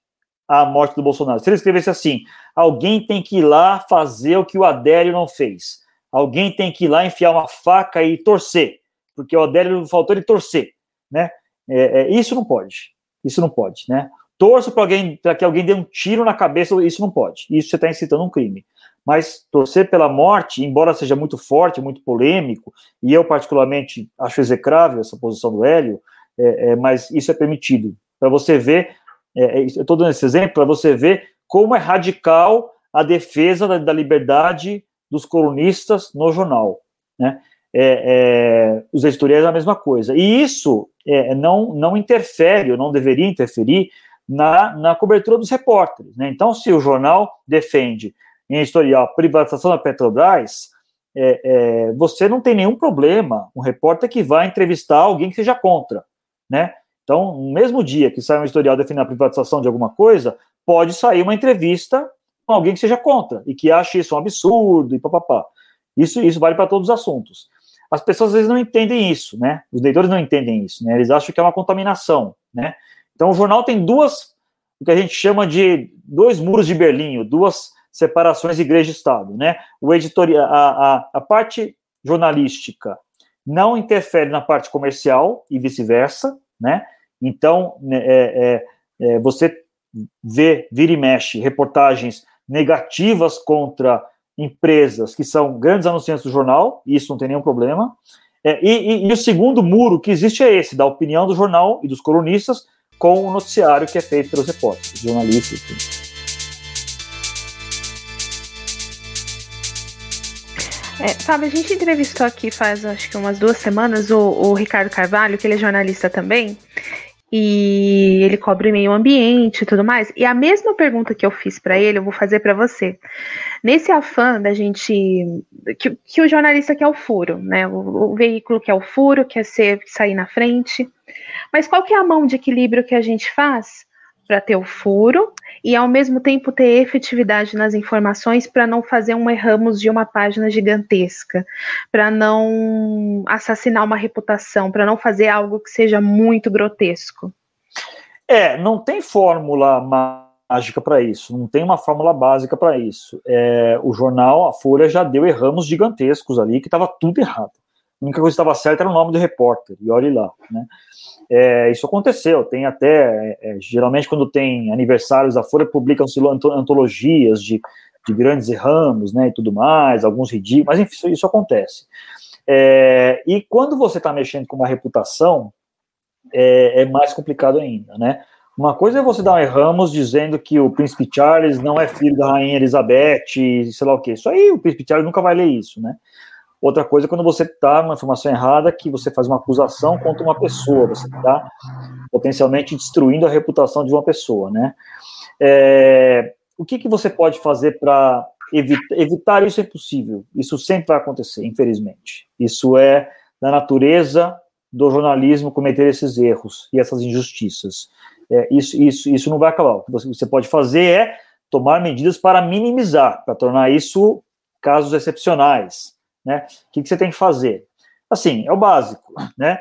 a morte do Bolsonaro. Se ele escrevesse assim, alguém tem que ir lá fazer o que o Adélio não fez. Alguém tem que ir lá enfiar uma faca e torcer, porque o Adélio faltou ele torcer, né? É, é, isso não pode. Isso não pode, né? Torço para alguém, para que alguém dê um tiro na cabeça, isso não pode. Isso você está incitando um crime. Mas torcer pela morte, embora seja muito forte, muito polêmico, e eu particularmente acho execrável essa posição do Hélio, é, é mas isso é permitido. Para você ver é, é eu estou dando esse exemplo para você ver como é radical a defesa da, da liberdade dos colunistas no jornal. Né? É, é, os editoriais é a mesma coisa. E isso é, não, não interfere, ou não deveria interferir, na, na cobertura dos repórteres. Né? Então, se o jornal defende em editorial a privatização da Petrobras, é, é, você não tem nenhum problema, um repórter que vai entrevistar alguém que seja contra. Né? Então, no mesmo dia que sai um editorial defendendo a privatização de alguma coisa, pode sair uma entrevista com alguém que seja contra e que ache isso um absurdo e papapá. Isso, isso vale para todos os assuntos. as pessoas às vezes não entendem isso, né? Os leitores não entendem isso, né? Eles acham que é uma contaminação, né? Então o jornal tem duas, o que a gente chama de dois muros de Berlim, duas separações igreja e Estado, né? O editorial, a, a, a parte jornalística não interfere na parte comercial e vice-versa, né? Então, né, é, é, é, você vê, vira e mexe, reportagens negativas contra empresas que são grandes anunciantes do jornal, isso não tem nenhum problema. É, e, e, e, o segundo muro que existe é esse, da opinião do jornal e dos colunistas com o noticiário que é feito pelos repórteres, jornalistas. É, sabe, a gente entrevistou aqui faz acho que umas duas semanas o, o Ricardo Carvalho, que ele é jornalista também, e ele cobre meio ambiente e tudo mais. E a mesma pergunta que eu fiz para ele, eu vou fazer para você. Nesse afã da gente que, que, o jornalista quer o furo, né? O, o veículo quer o furo, quer ser sair na frente. Mas qual que é a mão de equilíbrio que a gente faz para ter o furo e ao mesmo tempo ter efetividade nas informações para não fazer um erramos de uma página gigantesca, para não assassinar uma reputação, para não fazer algo que seja muito grotesco. É, não tem fórmula mágica para isso, não tem uma fórmula básica para isso. É, o jornal, a Folha, já deu erramos gigantescos ali que estava tudo errado. A única coisa que estava certa era o nome do repórter, e olhe lá, né? É, isso aconteceu, tem até, é, é geralmente quando tem aniversários, a Folha publicam-se antologias de, de grandes ramos, né, e tudo mais, alguns ridículos, mas enfim, isso, isso acontece. É, e quando você está mexendo com uma reputação, é, é, mais complicado ainda, né? Uma coisa é você dar um erramos dizendo que o príncipe Charles não é filho da rainha Elizabeth, sei lá o quê. Isso aí, o príncipe Charles nunca vai ler isso, né? Outra coisa é quando você está numa informação errada, que você faz uma acusação contra uma pessoa, você está potencialmente destruindo a reputação de uma pessoa, né? É, o que, que você pode fazer para evita, evitar isso? É impossível. Isso sempre vai acontecer, infelizmente. Isso é da natureza do jornalismo cometer esses erros e essas injustiças. É, isso, isso, isso não vai acabar. O que você pode fazer é tomar medidas para minimizar, para tornar isso casos excepcionais né? O que, que você tem que fazer? Assim, é o básico, né?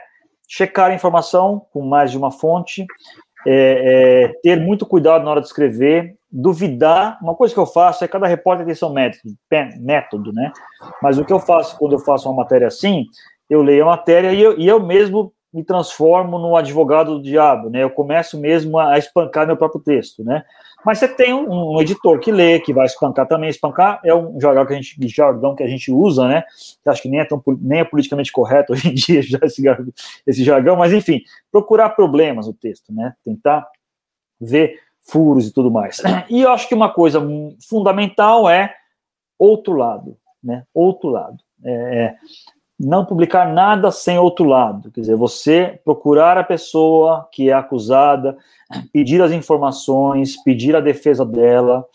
Checar a informação com mais de uma fonte, é, é, ter muito cuidado na hora de escrever, duvidar. Uma coisa que eu faço é cada repórter tem seu método, método, né? Mas o que eu faço quando eu faço uma matéria assim, eu leio a matéria e eu, e eu mesmo me transformo no advogado do diabo, né? Eu começo mesmo a espancar meu próprio texto, né? Mas você tem um, um, editor que lê, que vai espancar também. Espancar é um jargão que a gente, jargão que a gente usa, né? Que acho que nem é, tão, nem é politicamente correto hoje em dia esse, esse jargão, mas enfim, procurar problemas no texto, né? Tentar ver furos e tudo mais. E eu acho que uma coisa fundamental é outro lado, né? Outro lado. É, é não publicar nada sem outro lado. Quer dizer, você procurar a pessoa que é acusada, pedir as informações, pedir a defesa dela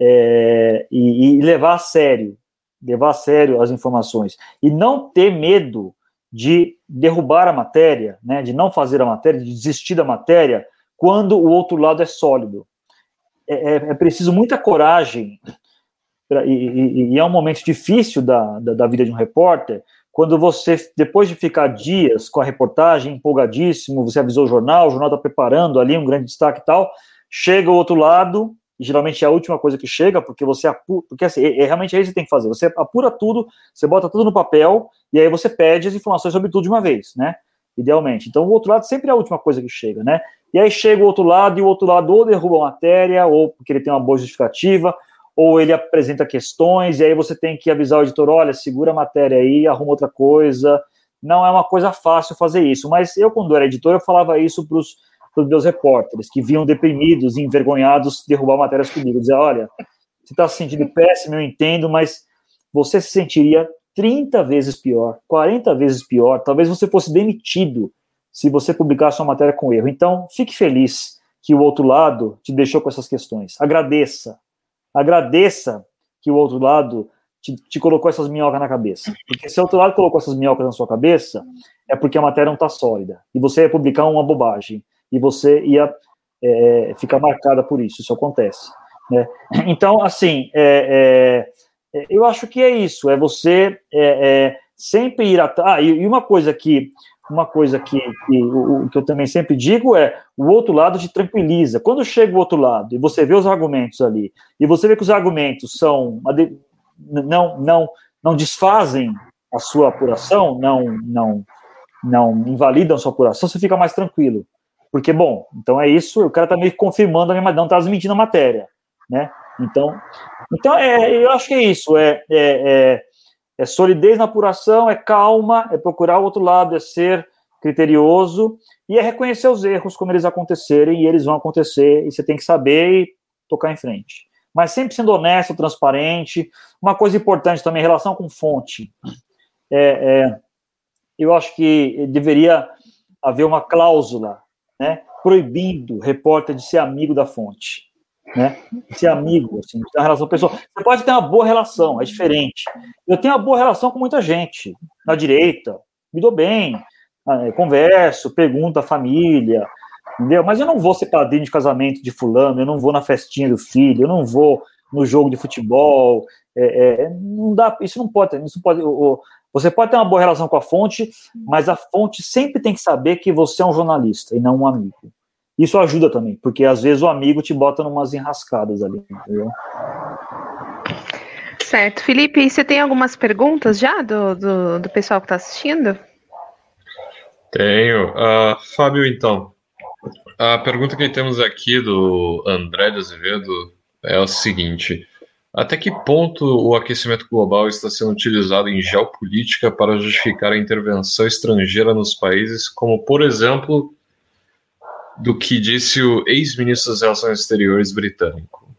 é, e, e, levar a sério, levar a sério as informações e não ter medo de derrubar a matéria, né, de não fazer a matéria, de desistir da matéria quando o outro lado é sólido. É, é, é preciso muita coragem e, e, e, é um momento difícil da, da, da vida de um repórter quando você, depois de ficar dias com a reportagem, empolgadíssimo, você avisou o jornal, o jornal está preparando ali um grande destaque e tal, chega o outro lado, e geralmente é a última coisa que chega, porque você apura, porque assim, é, é realmente é isso que tem que fazer, você apura tudo, você bota tudo no papel, e aí você pede as informações sobre tudo de uma vez, né, idealmente. Então o outro lado sempre é a última coisa que chega, né, e aí chega o outro lado, e o outro lado ou derruba a matéria, ou porque ele tem uma boa justificativa, ou ele apresenta questões, e aí você tem que avisar o editor: olha, segura a matéria aí, arruma outra coisa. Não é uma coisa fácil fazer isso, mas eu, quando era editor, eu falava isso para os meus repórteres, que vinham deprimidos, envergonhados, derrubar matérias comigo. Dizer: olha, você está se sentindo péssimo, eu entendo, mas você se sentiria 30 vezes pior, 40 vezes pior, talvez você fosse demitido se você publicasse uma matéria com erro. Então, fique feliz que o outro lado te deixou com essas questões. Agradeça, agradeça que o outro lado te, te, colocou essas minhocas na cabeça. Porque se o outro lado colocou essas minhocas na sua cabeça, é porque a matéria não está sólida. E você ia publicar uma bobagem. E você ia é, ficar marcada por isso. Isso acontece. Né? Então, assim, é, é, é eu acho que é isso. É você é, é, sempre ir atrás. Ah, e, e uma coisa que uma coisa que, que, o, que eu também sempre digo é o outro lado te tranquiliza. Quando chega o outro lado e você vê os argumentos ali, e você vê que os argumentos são não não não desfazem a sua apuração, não não não invalidam a sua apuração, você fica mais tranquilo. Porque, bom, então é isso, o cara está meio que confirmando a minha, não está desmentindo a matéria, né? Então, então é, eu acho que é isso, é, é, é, é solidez na apuração, é calma, é procurar o outro lado, é ser criterioso e é reconhecer os erros como eles acontecerem e eles vão acontecer e você tem que saber e tocar em frente. Mas sempre sendo honesto, transparente. Uma coisa importante também, relação com fonte. É, é, eu acho que deveria haver uma cláusula, né, proibindo o repórter de ser amigo da fonte, né, ser amigo, assim, ter uma relação pessoal. Você pode ter uma boa relação, é diferente. Eu tenho uma boa relação com muita gente, na direita, me dou bem, ah, converso, pergunto à família, entendeu? Mas eu não vou ser padrinho de casamento de fulano, eu não vou na festinha do filho, eu não vou no jogo de futebol, é, é, não dá, isso não pode, isso pode, você pode ter uma boa relação com a fonte, mas a fonte sempre tem que saber que você é um jornalista e não um amigo. Isso ajuda também, porque às vezes o amigo te bota numas enrascadas ali, entendeu? Certo. Felipe, você tem algumas perguntas já do, do, do pessoal que está assistindo? Tenho. Uh, Fábio, então. A pergunta que temos aqui do André de Azevedo é o seguinte: até que ponto o aquecimento global está sendo utilizado em geopolítica para justificar a intervenção estrangeira nos países, como, por exemplo, do que disse o ex-ministro das Relações Exteriores britânico?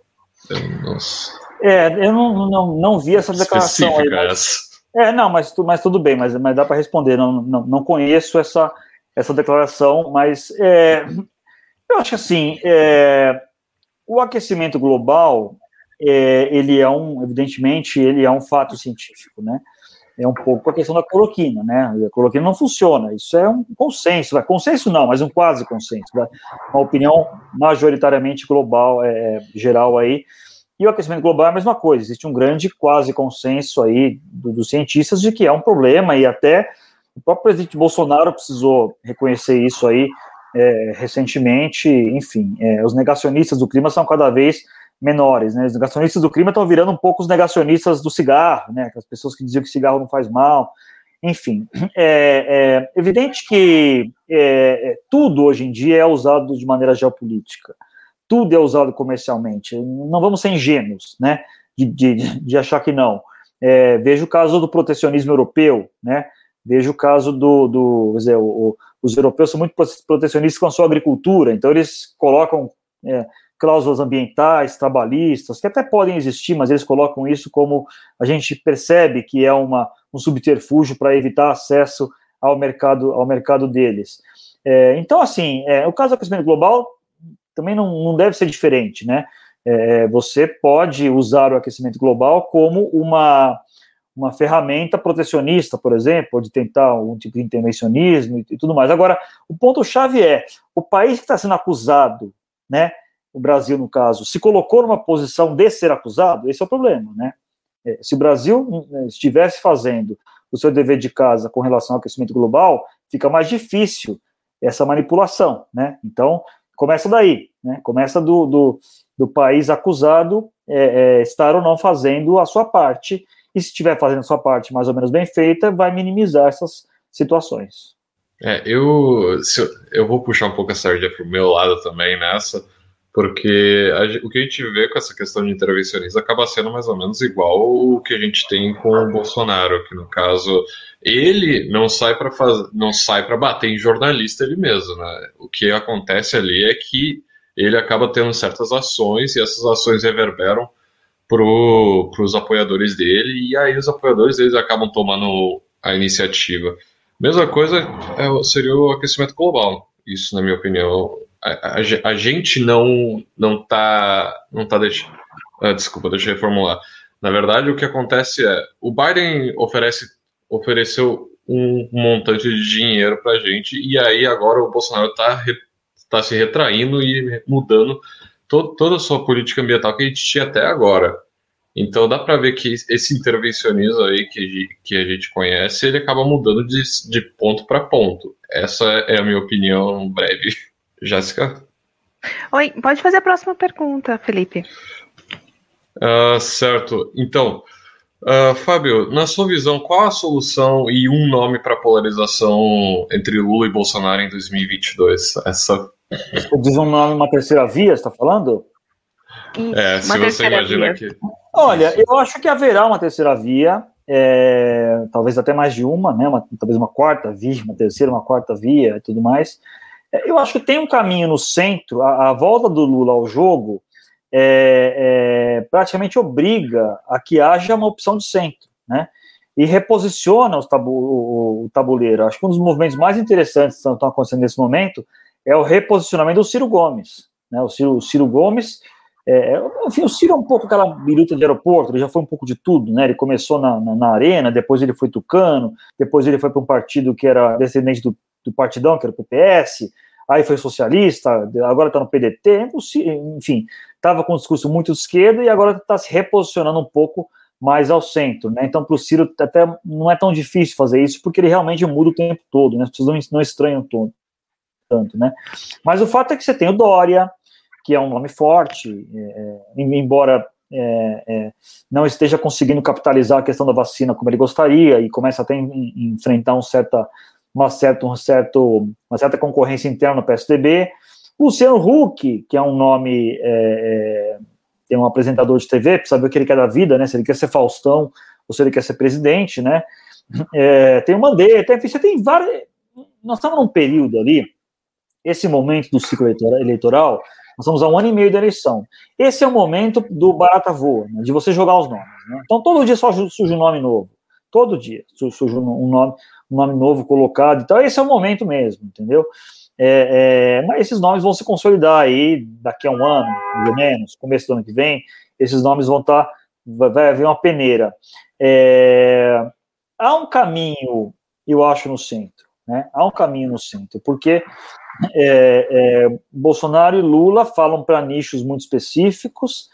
É, eu não, não, não vi essa declaração aí. Mas... Essa. É, não, mas, mas tudo bem, mas, mas dá para responder. Não, não, não conheço essa, essa declaração, mas é, eu acho assim, é, o aquecimento global é, ele é um, evidentemente, ele é um fato científico, né? É um pouco a questão da cloroquina, né? A cloroquina não funciona, isso é um consenso, consenso não, mas um quase consenso, uma opinião majoritariamente global, é, é, geral aí. E o aquecimento global é a mesma coisa, existe um grande quase consenso aí do, dos cientistas de que é um problema e até o próprio presidente Bolsonaro precisou reconhecer isso aí é, recentemente. Enfim, é, os negacionistas do clima são cada vez menores, né? Os negacionistas do clima estão virando um pouco os negacionistas do cigarro, né? As pessoas que diziam que cigarro não faz mal. Enfim, é, é evidente que é, é, tudo hoje em dia é usado de maneira geopolítica. Tudo é usado comercialmente. Não vamos ser ingênuos, né? De, de, de achar que não. É, veja o caso do protecionismo europeu, né? Veja o caso do, do dizer, o, o, os europeus são muito protecionistas com a sua agricultura, então eles colocam é, cláusulas ambientais, trabalhistas, que até podem existir, mas eles colocam isso como a gente percebe que é uma, um subterfúgio para evitar acesso ao mercado, ao mercado deles. É, então, assim, é, o caso do aquecimento global também não, não deve ser diferente, né? É, você pode usar o aquecimento global como uma, uma ferramenta protecionista, por exemplo, de tentar um tipo de intervencionismo e, e tudo mais. Agora, o ponto-chave é, o país que está sendo acusado, né, o Brasil, no caso, se colocou numa posição de ser acusado, esse é o problema, né? É, se o Brasil né, estivesse fazendo o seu dever de casa com relação ao aquecimento global, fica mais difícil essa manipulação, né? Então, começa daí, né? Começa do, do, do país acusado é, é, estar ou não fazendo a sua parte, e se estiver fazendo a sua parte mais ou menos bem feita, vai minimizar essas situações. É, eu, eu, eu vou puxar um pouco a sardinha para o meu lado também nessa, porque a, o que a gente vê com essa questão de intervencionismo acaba sendo mais ou menos igual o que a gente tem com o Bolsonaro, que no caso ele não sai para não sai para bater em jornalista ele mesmo, né? O que acontece ali é que ele acaba tendo certas ações e essas ações reverberam para os apoiadores dele e aí os apoiadores deles acabam tomando a iniciativa. Mesma coisa é, seria o aquecimento global. Isso, na minha opinião, a, a, gente não não tá não tá deixando ah, desculpa deixa eu reformular na verdade o que acontece é o Biden oferece ofereceu um montante de dinheiro para a gente e aí agora o Bolsonaro está tá se retraindo e mudando to, toda a sua política ambiental que a gente tinha até agora Então dá para ver que esse intervencionismo aí que, que a gente conhece, ele acaba mudando de, de ponto para ponto. Essa é a minha opinião breve. Jéssica? Oi, pode fazer a próxima pergunta, Felipe. Uh, certo. Então, uh, Fábio, na sua visão, qual a solução e um nome para a polarização entre Lula e Bolsonaro em 2022? Essa. Diz um nome, uma terceira via, está falando? É, se você imagina via. que. Olha, eu acho que haverá uma terceira via, é, talvez até mais de uma, né? Uma, talvez uma quarta via, uma terceira, uma quarta via e tudo mais. Eu acho que tem um caminho no centro, a, a volta do Lula ao jogo é, é, praticamente obriga a que haja uma opção de centro, né? E reposiciona tabu, o, o, tabuleiro. Acho que um dos movimentos mais interessantes que estão acontecendo nesse momento é o reposicionamento do Ciro Gomes. Né? O, Ciro, o Ciro Gomes é, é, enfim, o Ciro é um pouco aquela biruta de aeroporto, ele já foi um pouco de tudo, né? Ele começou na, na, na arena, depois ele foi tucano, depois ele foi para um partido que era descendente do, do partidão, que era o PPS, aí foi socialista, agora está no PDT, enfim, estava com um discurso muito esquerdo e agora está se reposicionando um pouco mais ao centro, né? Então, para o Ciro até não é tão difícil fazer isso, porque ele realmente muda o tempo todo, né? As pessoas não, não estranham todo, tanto, né? Mas o fato é que você tem o Dória, que é um nome forte, é, é embora é, é, não esteja conseguindo capitalizar a questão da vacina como ele gostaria e começa até a enfrentar um certa, uma, certa, um certo, uma certa concorrência interna no PSDB. Luciano Huck, que é um nome, é, é um apresentador de TV, precisa ver o que ele quer da vida, né? Se ele quer ser Faustão ou se ele quer ser presidente, né? É, tem o Mandetta, você tem várias. Nós estamos num período ali, esse momento do ciclo eleitoral nós estamos a um ano e meio da eleição. Esse é o momento do barata voa, né, de você jogar os nomes. Né? Então, todo dia só surge um nome novo. Todo dia surge um nome, um nome novo colocado. Então, esse é o momento mesmo, entendeu? É, é, mas esses nomes vão se consolidar aí daqui a um ano, mais ou menos, começo do ano que vem. Esses nomes vão estar. Tá, vai haver uma peneira. É, há um caminho, eu acho, no centro. Né? Há um caminho no centro, porque é, é, Bolsonaro e Lula falam para nichos muito específicos,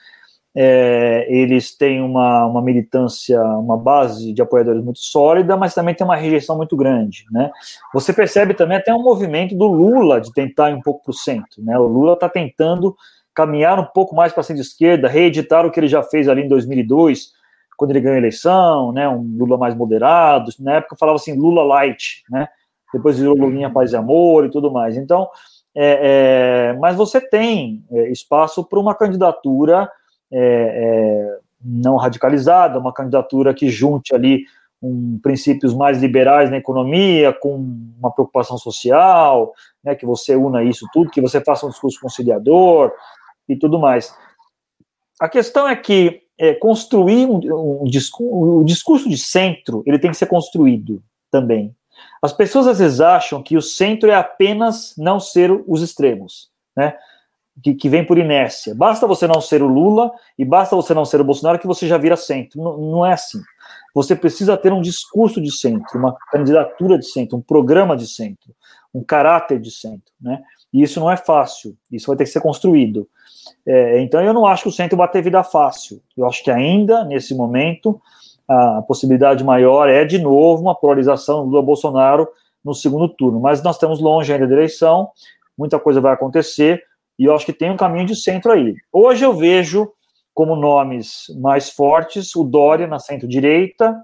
é, eles têm uma, uma militância, uma base de apoiadores muito sólida, mas também tem uma rejeição muito grande. Né? Você percebe também até um movimento do Lula de tentar ir um pouco para o centro. Né? O Lula está tentando caminhar um pouco mais para a centro-esquerda, reeditar o que ele já fez ali em 2002, quando ele ganhou a eleição, né? um Lula mais moderado. Na época falava assim, Lula light, né? depois virou Lulinha Paz e Amor e tudo mais. Então, é, é, mas você tem é, espaço para uma candidatura é, é, não radicalizada, uma candidatura que junte ali um, princípios mais liberais na economia, com uma preocupação social, né, que você una isso tudo, que você faça um discurso conciliador e tudo mais. A questão é que é, construir um, um, um, o discurso de centro ele tem que ser construído também. As pessoas às vezes acham que o centro é apenas não ser os extremos, né? Que, que, vem por inércia. Basta você não ser o Lula e basta você não ser o Bolsonaro que você já vira centro. Não, não é assim. Você precisa ter um discurso de centro, uma candidatura de centro, um programa de centro, um caráter de centro, né? E isso não é fácil. Isso vai ter que ser construído. É, então eu não acho que o centro vai ter vida fácil. Eu acho que ainda nesse momento a possibilidade maior é, de novo, uma polarização Lula-Bolsonaro no segundo turno. Mas nós estamos longe ainda da eleição, muita coisa vai acontecer, e eu acho que tem um caminho de centro aí. Hoje eu vejo como nomes mais fortes o Dória na centro-direita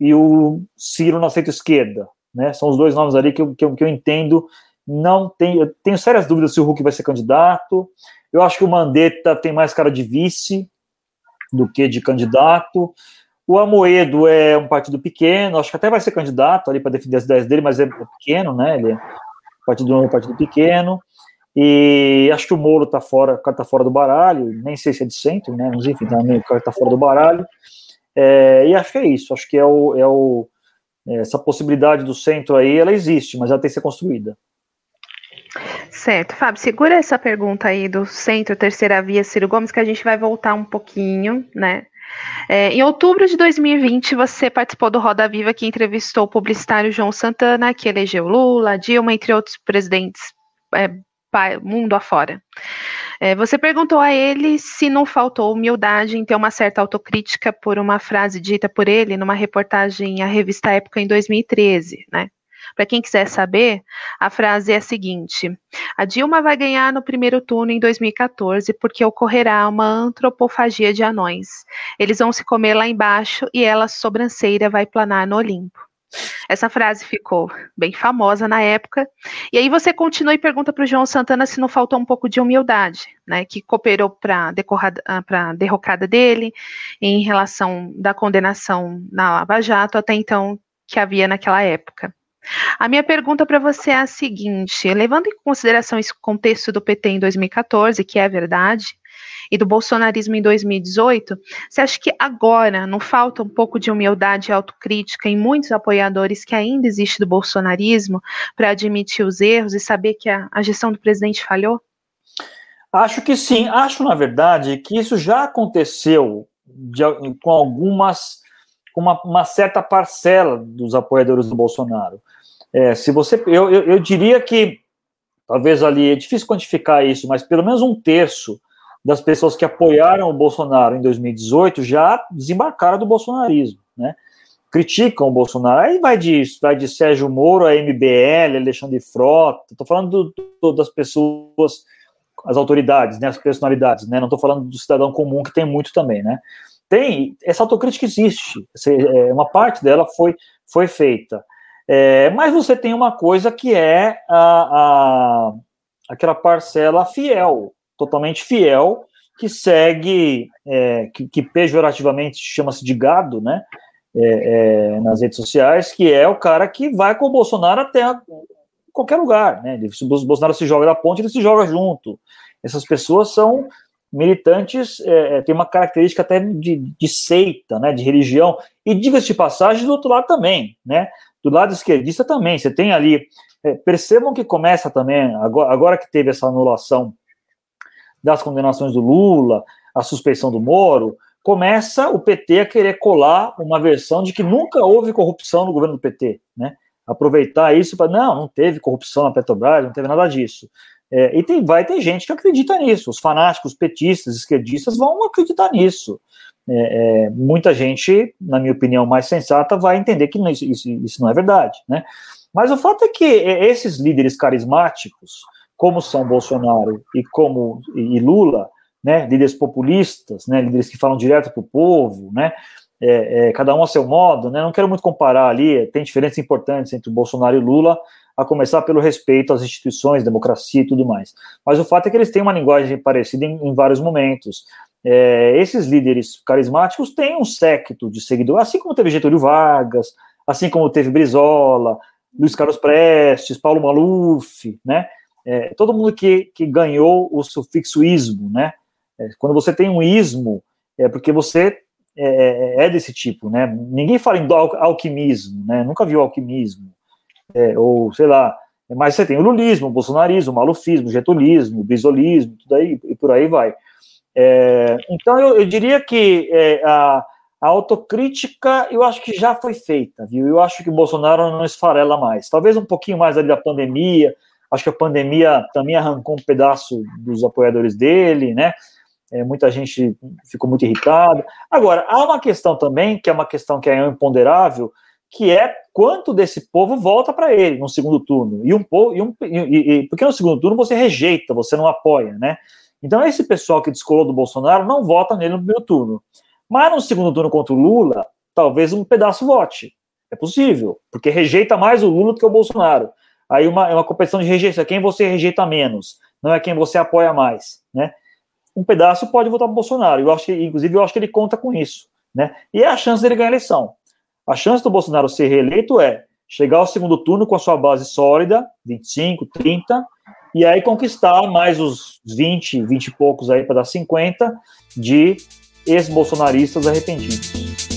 e o Ciro na centro-esquerda. Né? São os dois nomes ali que eu, que eu, que eu entendo. Não tenho, eu tenho sérias dúvidas se o Huck vai ser candidato. Eu acho que o Mandetta tem mais cara de vice do que de candidato. O Amoedo é um partido pequeno, acho que até vai ser candidato ali para defender as ideias dele, mas é pequeno, né? Ele é partido um partido pequeno. E acho que o Moro está fora, tá fora do baralho, nem sei se é de centro, né? Mas enfim, tá, tá fora do baralho. É, e acho que é isso, acho que é o, é o essa possibilidade do centro aí, ela existe, mas ela tem que ser construída. Certo, Fábio, segura essa pergunta aí do centro, terceira via, Ciro Gomes, que a gente vai voltar um pouquinho, né? É, em outubro de 2020, você participou do Roda Viva, que entrevistou o publicitário João Santana, que elegeu Lula, Dilma, entre outros presidentes é, mundo afora. É, você perguntou a ele se não faltou humildade em ter uma certa autocrítica por uma frase dita por ele numa reportagem à revista Época em 2013, né? Para quem quiser saber, a frase é a seguinte: A Dilma vai ganhar no primeiro turno em 2014 porque ocorrerá uma antropofagia de anões. Eles vão se comer lá embaixo e ela, sobranceira, vai planar no Olimpo. Essa frase ficou bem famosa na época. E aí você continua e pergunta para o João Santana se não faltou um pouco de humildade, né, que cooperou para a derrocada dele em relação da condenação na Lava Jato até então que havia naquela época. A minha pergunta para você é a seguinte: levando em consideração esse contexto do PT em 2014, que é verdade, e do bolsonarismo em 2018, você acha que agora não falta um pouco de humildade e autocrítica em muitos apoiadores que ainda existe do bolsonarismo para admitir os erros e saber que a, a gestão do presidente falhou? Acho que sim. Acho, na verdade, que isso já aconteceu de, com algumas, com uma, uma, certa parcela dos apoiadores do Bolsonaro. É, se você, eu, eu, eu, diria que talvez ali é difícil quantificar isso, mas pelo menos um terço das pessoas que apoiaram o Bolsonaro em 2018 já desembarcaram do bolsonarismo, né? Criticam o Bolsonaro. Aí vai de, vai de Sérgio Moro a MBL, Alexandre Frota. Estou falando do, do, das pessoas, as autoridades, né, as personalidades, né? Não estou falando do cidadão comum que tem muito também, né? Tem essa autocrítica existe. É, uma parte dela foi foi feita. É, mas você tem uma coisa que é a, a, aquela parcela fiel, totalmente fiel, que segue, é, que, que, pejorativamente chama-se de gado, né? É, é, nas redes sociais, que é o cara que vai com o Bolsonaro até a, qualquer lugar, né? Se o Bolsonaro se joga da ponte, ele se joga junto. Essas pessoas são militantes, é, é tem uma característica até de, de seita, né? De religião. E diga-se de passagem, do outro lado também, né? Do lado esquerdista também. Você tem ali. É, percebam que começa também, agora, agora que teve essa anulação das condenações do Lula, a suspeição do Moro, começa o PT a querer colar uma versão de que nunca houve corrupção no governo do PT, né? Aproveitar isso para não, não teve corrupção na Petrobras, não teve nada disso. É, e tem, vai ter gente que acredita nisso. Os fanáticos petistas, esquerdistas vão acreditar nisso. É, é, muita gente, na minha opinião, mais sensata, vai entender que isso, isso, isso não é verdade, né? Mas o fato é que esses líderes carismáticos, como são Bolsonaro e como e Lula, né, líderes populistas, né, líderes que falam direto para o povo, né, é, é, cada um a seu modo, né, não quero muito comparar ali, tem diferenças importantes entre Bolsonaro e Lula, a começar pelo respeito às instituições, democracia e tudo mais. Mas o fato é que eles têm uma linguagem parecida em, em vários momentos. É, esses líderes carismáticos têm um séquito de seguidores, assim como teve Getúlio Vargas, assim como teve Brizola, Luiz Carlos Prestes, Paulo Maluf, né? É, todo mundo que, que ganhou o sufixo ismo, né? É, quando você tem um ismo, é porque você é, é, é desse tipo, né? Ninguém fala em alquimismo, né? Nunca viu alquimismo, é, ou sei lá. Mas você tem o lulismo, o bolsonarismo, o malufismo, o getulismo, o bisolismo, tudo aí e por aí vai. É, então eu, eu, diria que a, a autocrítica eu acho que já foi feita, viu? Eu acho que o Bolsonaro não esfarela mais. Talvez um pouquinho mais ali da pandemia, Acho que a pandemia também arrancou um pedaço dos apoiadores dele, né? É, muita gente ficou muito irritada. Agora, há uma questão também, que é uma questão que é imponderável, que é quanto desse povo volta para ele no segundo turno. E um pouco, e um, e, e, porque no segundo turno você rejeita, você não apoia, né? Então esse pessoal que descolou do Bolsonaro não vota nele no primeiro turno. Mas no segundo turno contra o Lula, talvez um pedaço vote. É possível, porque rejeita mais o Lula do que o Bolsonaro. Aí uma, é uma competição de rejeição, quem você rejeita menos, não é quem você apoia mais, né? Um pedaço pode votar para Bolsonaro, eu acho que, inclusive, eu acho que ele conta com isso, né? E é a chance dele ganhar a eleição. A chance do Bolsonaro ser reeleito é chegar ao segundo turno com a sua base sólida, 25, 30, e aí conquistar mais os 20, 20 e poucos aí para dar 50 de ex-bolsonaristas arrependidos.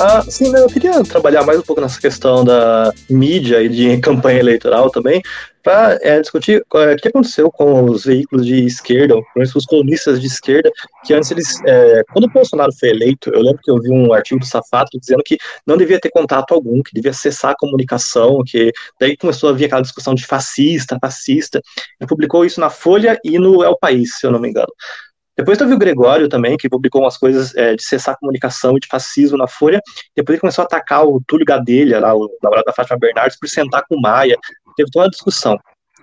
Ah, sim, eu queria trabalhar mais um pouco nessa questão da mídia e de campanha eleitoral também, para é, discutir é, o que aconteceu com os veículos de esquerda, os colunistas de esquerda, que antes eles, é, quando o Bolsonaro foi eleito, eu lembro que eu vi um artigo do Safato dizendo que não devia ter contato algum, que devia cessar a comunicação, que daí começou a vir aquela discussão de fascista, fascista. Ele publicou isso na Folha e no El País, se eu não me engano. Depois teve o Gregório também, que publicou umas coisas é, de cessar a comunicação e de fascismo na Folha. Depois ele começou a atacar o Túlio Gadelha, lá, o namorado da Fátima Bernardes, por sentar com o Maia. Teve toda uma discussão.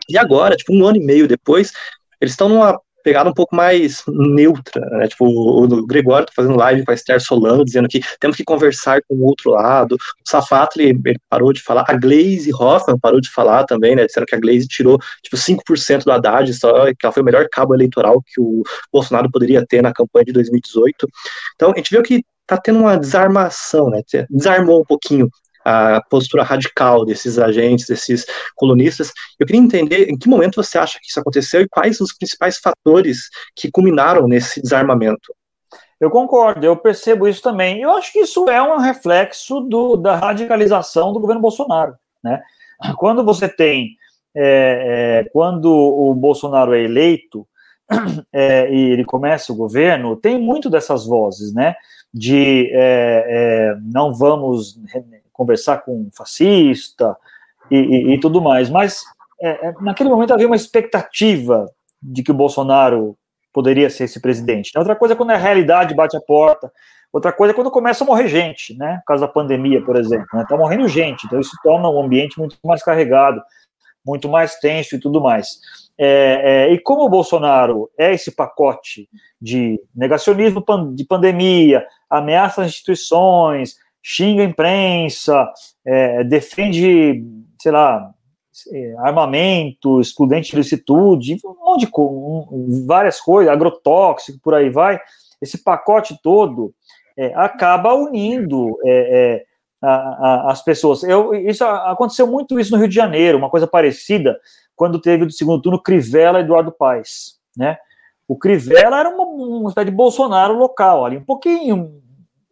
E agora, tipo, um ano e meio depois, eles estão numa pegada um pouco mais neutra, né? Tipo, o Gregório tá fazendo live com a Esther Solano, dizendo que temos que conversar com o outro lado. O Safato, ele, ele, parou de falar. A Glaze Hoffman parou de falar também, né? Disseram que a Glaze tirou, tipo, 5% do Haddad, só que ela foi o melhor cabo eleitoral que o Bolsonaro poderia ter na campanha de 2018. Então, a gente viu que tá tendo uma desarmação, né? Desarmou um pouquinho a postura radical desses agentes, desses colunistas. Eu queria entender em que momento você acha que isso aconteceu e quais os principais fatores que culminaram nesse desarmamento. Eu concordo, eu percebo isso também. Eu acho que isso é um reflexo do, da radicalização do governo Bolsonaro. Né? Quando você tem, é, é, quando o Bolsonaro é eleito é, e ele começa o governo, tem muito dessas vozes, né? De é, é, não vamos conversar com um fascista e, e, e tudo mais. Mas é, é, naquele momento havia uma expectativa de que o Bolsonaro poderia ser esse presidente. Outra coisa é quando a realidade bate a porta. Outra coisa é quando começa a morrer gente, né? Por causa da pandemia, por exemplo. Né? Tá morrendo gente, então isso torna o ambiente muito mais carregado, muito mais tenso e tudo mais. É, é, e como o Bolsonaro é esse pacote de negacionismo de pandemia, ameaça às instituições, xinga a imprensa, é, defende, sei lá, é, armamento, excludente de licitude, um monte de um, várias coisas, agrotóxico, por aí vai. Esse pacote todo é, acaba unindo é, é, a, a, as pessoas. Eu, isso aconteceu muito isso no Rio de Janeiro, uma coisa parecida quando teve do segundo turno Crivella e Eduardo Paes, né? O Crivella era uma, uma espécie de Bolsonaro local, ali um pouquinho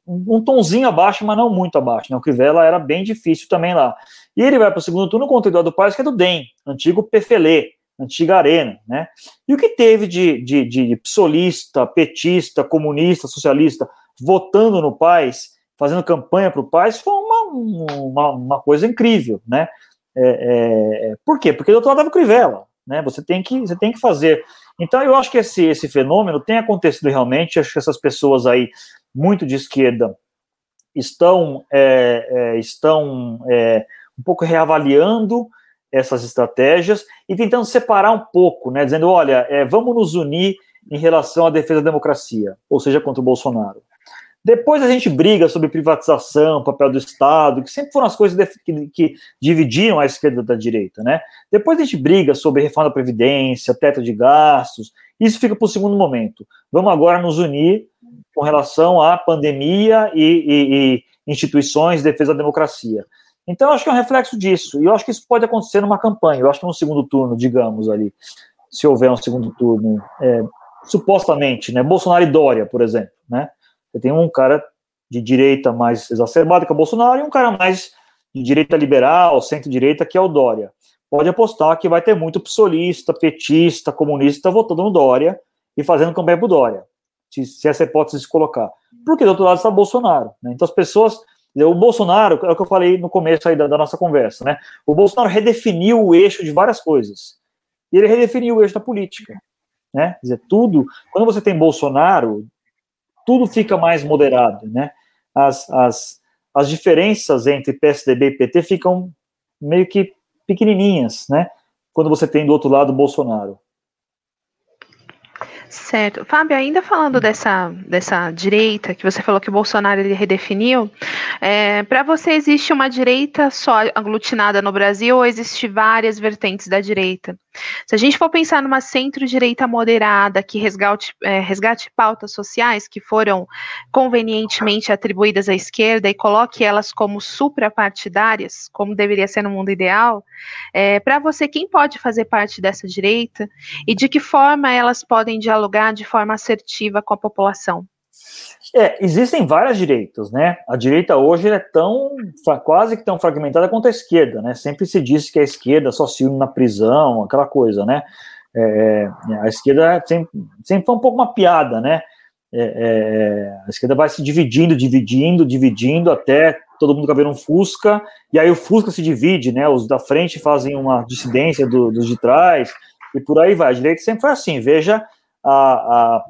um tonzinho abaixo, mas não muito abaixo. Né? O Crivella era bem difícil também lá. E ele vai para o segundo turno contra o Eduardo Paes, que é do DEM, antigo PFLE, antiga Arena. Né? E o que teve de, de, de psolista, petista, comunista, socialista votando no Paes, fazendo campanha para o Paes, foi uma, uma, uma, coisa incrível. Né? É, é, por quê? Porque o doutor Otávio Crivella. Né? Você, tem que, você tem que fazer. Então, eu acho que esse, esse fenômeno tem acontecido realmente. Acho que essas pessoas aí muito de esquerda estão, é, é, estão é, um pouco reavaliando essas estratégias e tentando separar um pouco, né, dizendo, olha, é, vamos nos unir em relação à defesa da democracia, ou seja, contra o Bolsonaro. Depois a gente briga sobre privatização, papel do Estado, que sempre foram as coisas que, que, dividiram a esquerda da direita, né? Depois a gente briga sobre reforma da Previdência, teto de gastos, isso fica para o segundo momento. Vamos agora nos unir com relação à pandemia e, e, e instituições de defesa da democracia. Então, acho que é um reflexo disso. E eu acho que isso pode acontecer numa campanha. Eu acho que no segundo turno, digamos ali, se houver um segundo turno, é, supostamente, né? Bolsonaro e Dória, por exemplo, né? Você tem um cara de direita mais exacerbado que é o Bolsonaro e um cara mais de direita liberal, centro-direita, que é o Dória. Pode apostar que vai ter muito psolista, petista, comunista votando no Dória e fazendo campanha pro Dória se, essa hipótese se colocar. Porque do outro lado está Bolsonaro. Né? Então as pessoas. O Bolsonaro, é o que eu falei no começo aí da, da nossa conversa, né? O Bolsonaro redefiniu o eixo de várias coisas. E ele redefiniu o eixo da política. Né? Quer dizer, tudo. Quando você tem Bolsonaro, tudo fica mais moderado, né? As, as, as diferenças entre PSDB e PT ficam meio que pequenininhas, né? Quando você tem do outro lado Bolsonaro. Certo. Fábio, ainda falando dessa, dessa direita, que você falou que o Bolsonaro ele redefiniu, é, para você existe uma direita só aglutinada no Brasil ou existe várias vertentes da direita? Se a gente for pensar numa centro-direita moderada que resgate, é, resgate pautas sociais que foram convenientemente atribuídas à esquerda e coloque elas como suprapartidárias, como deveria ser no mundo ideal, é, para você, quem pode fazer parte dessa direita e de que forma elas podem dialogar de forma assertiva com a população? É, existem várias direitas, né? A direita hoje é tão quase que tão fragmentada quanto a esquerda, né? Sempre se disse que a esquerda só se une na prisão, aquela coisa, né? É, é a esquerda sempre, sempre foi um pouco uma piada, né? É, é, a esquerda vai se dividindo, dividindo, dividindo até todo mundo caber um Fusca, e aí o Fusca se divide, né? Os da frente fazem uma dissidência do, dos de trás, e por aí vai. A direita sempre foi assim. Veja a, a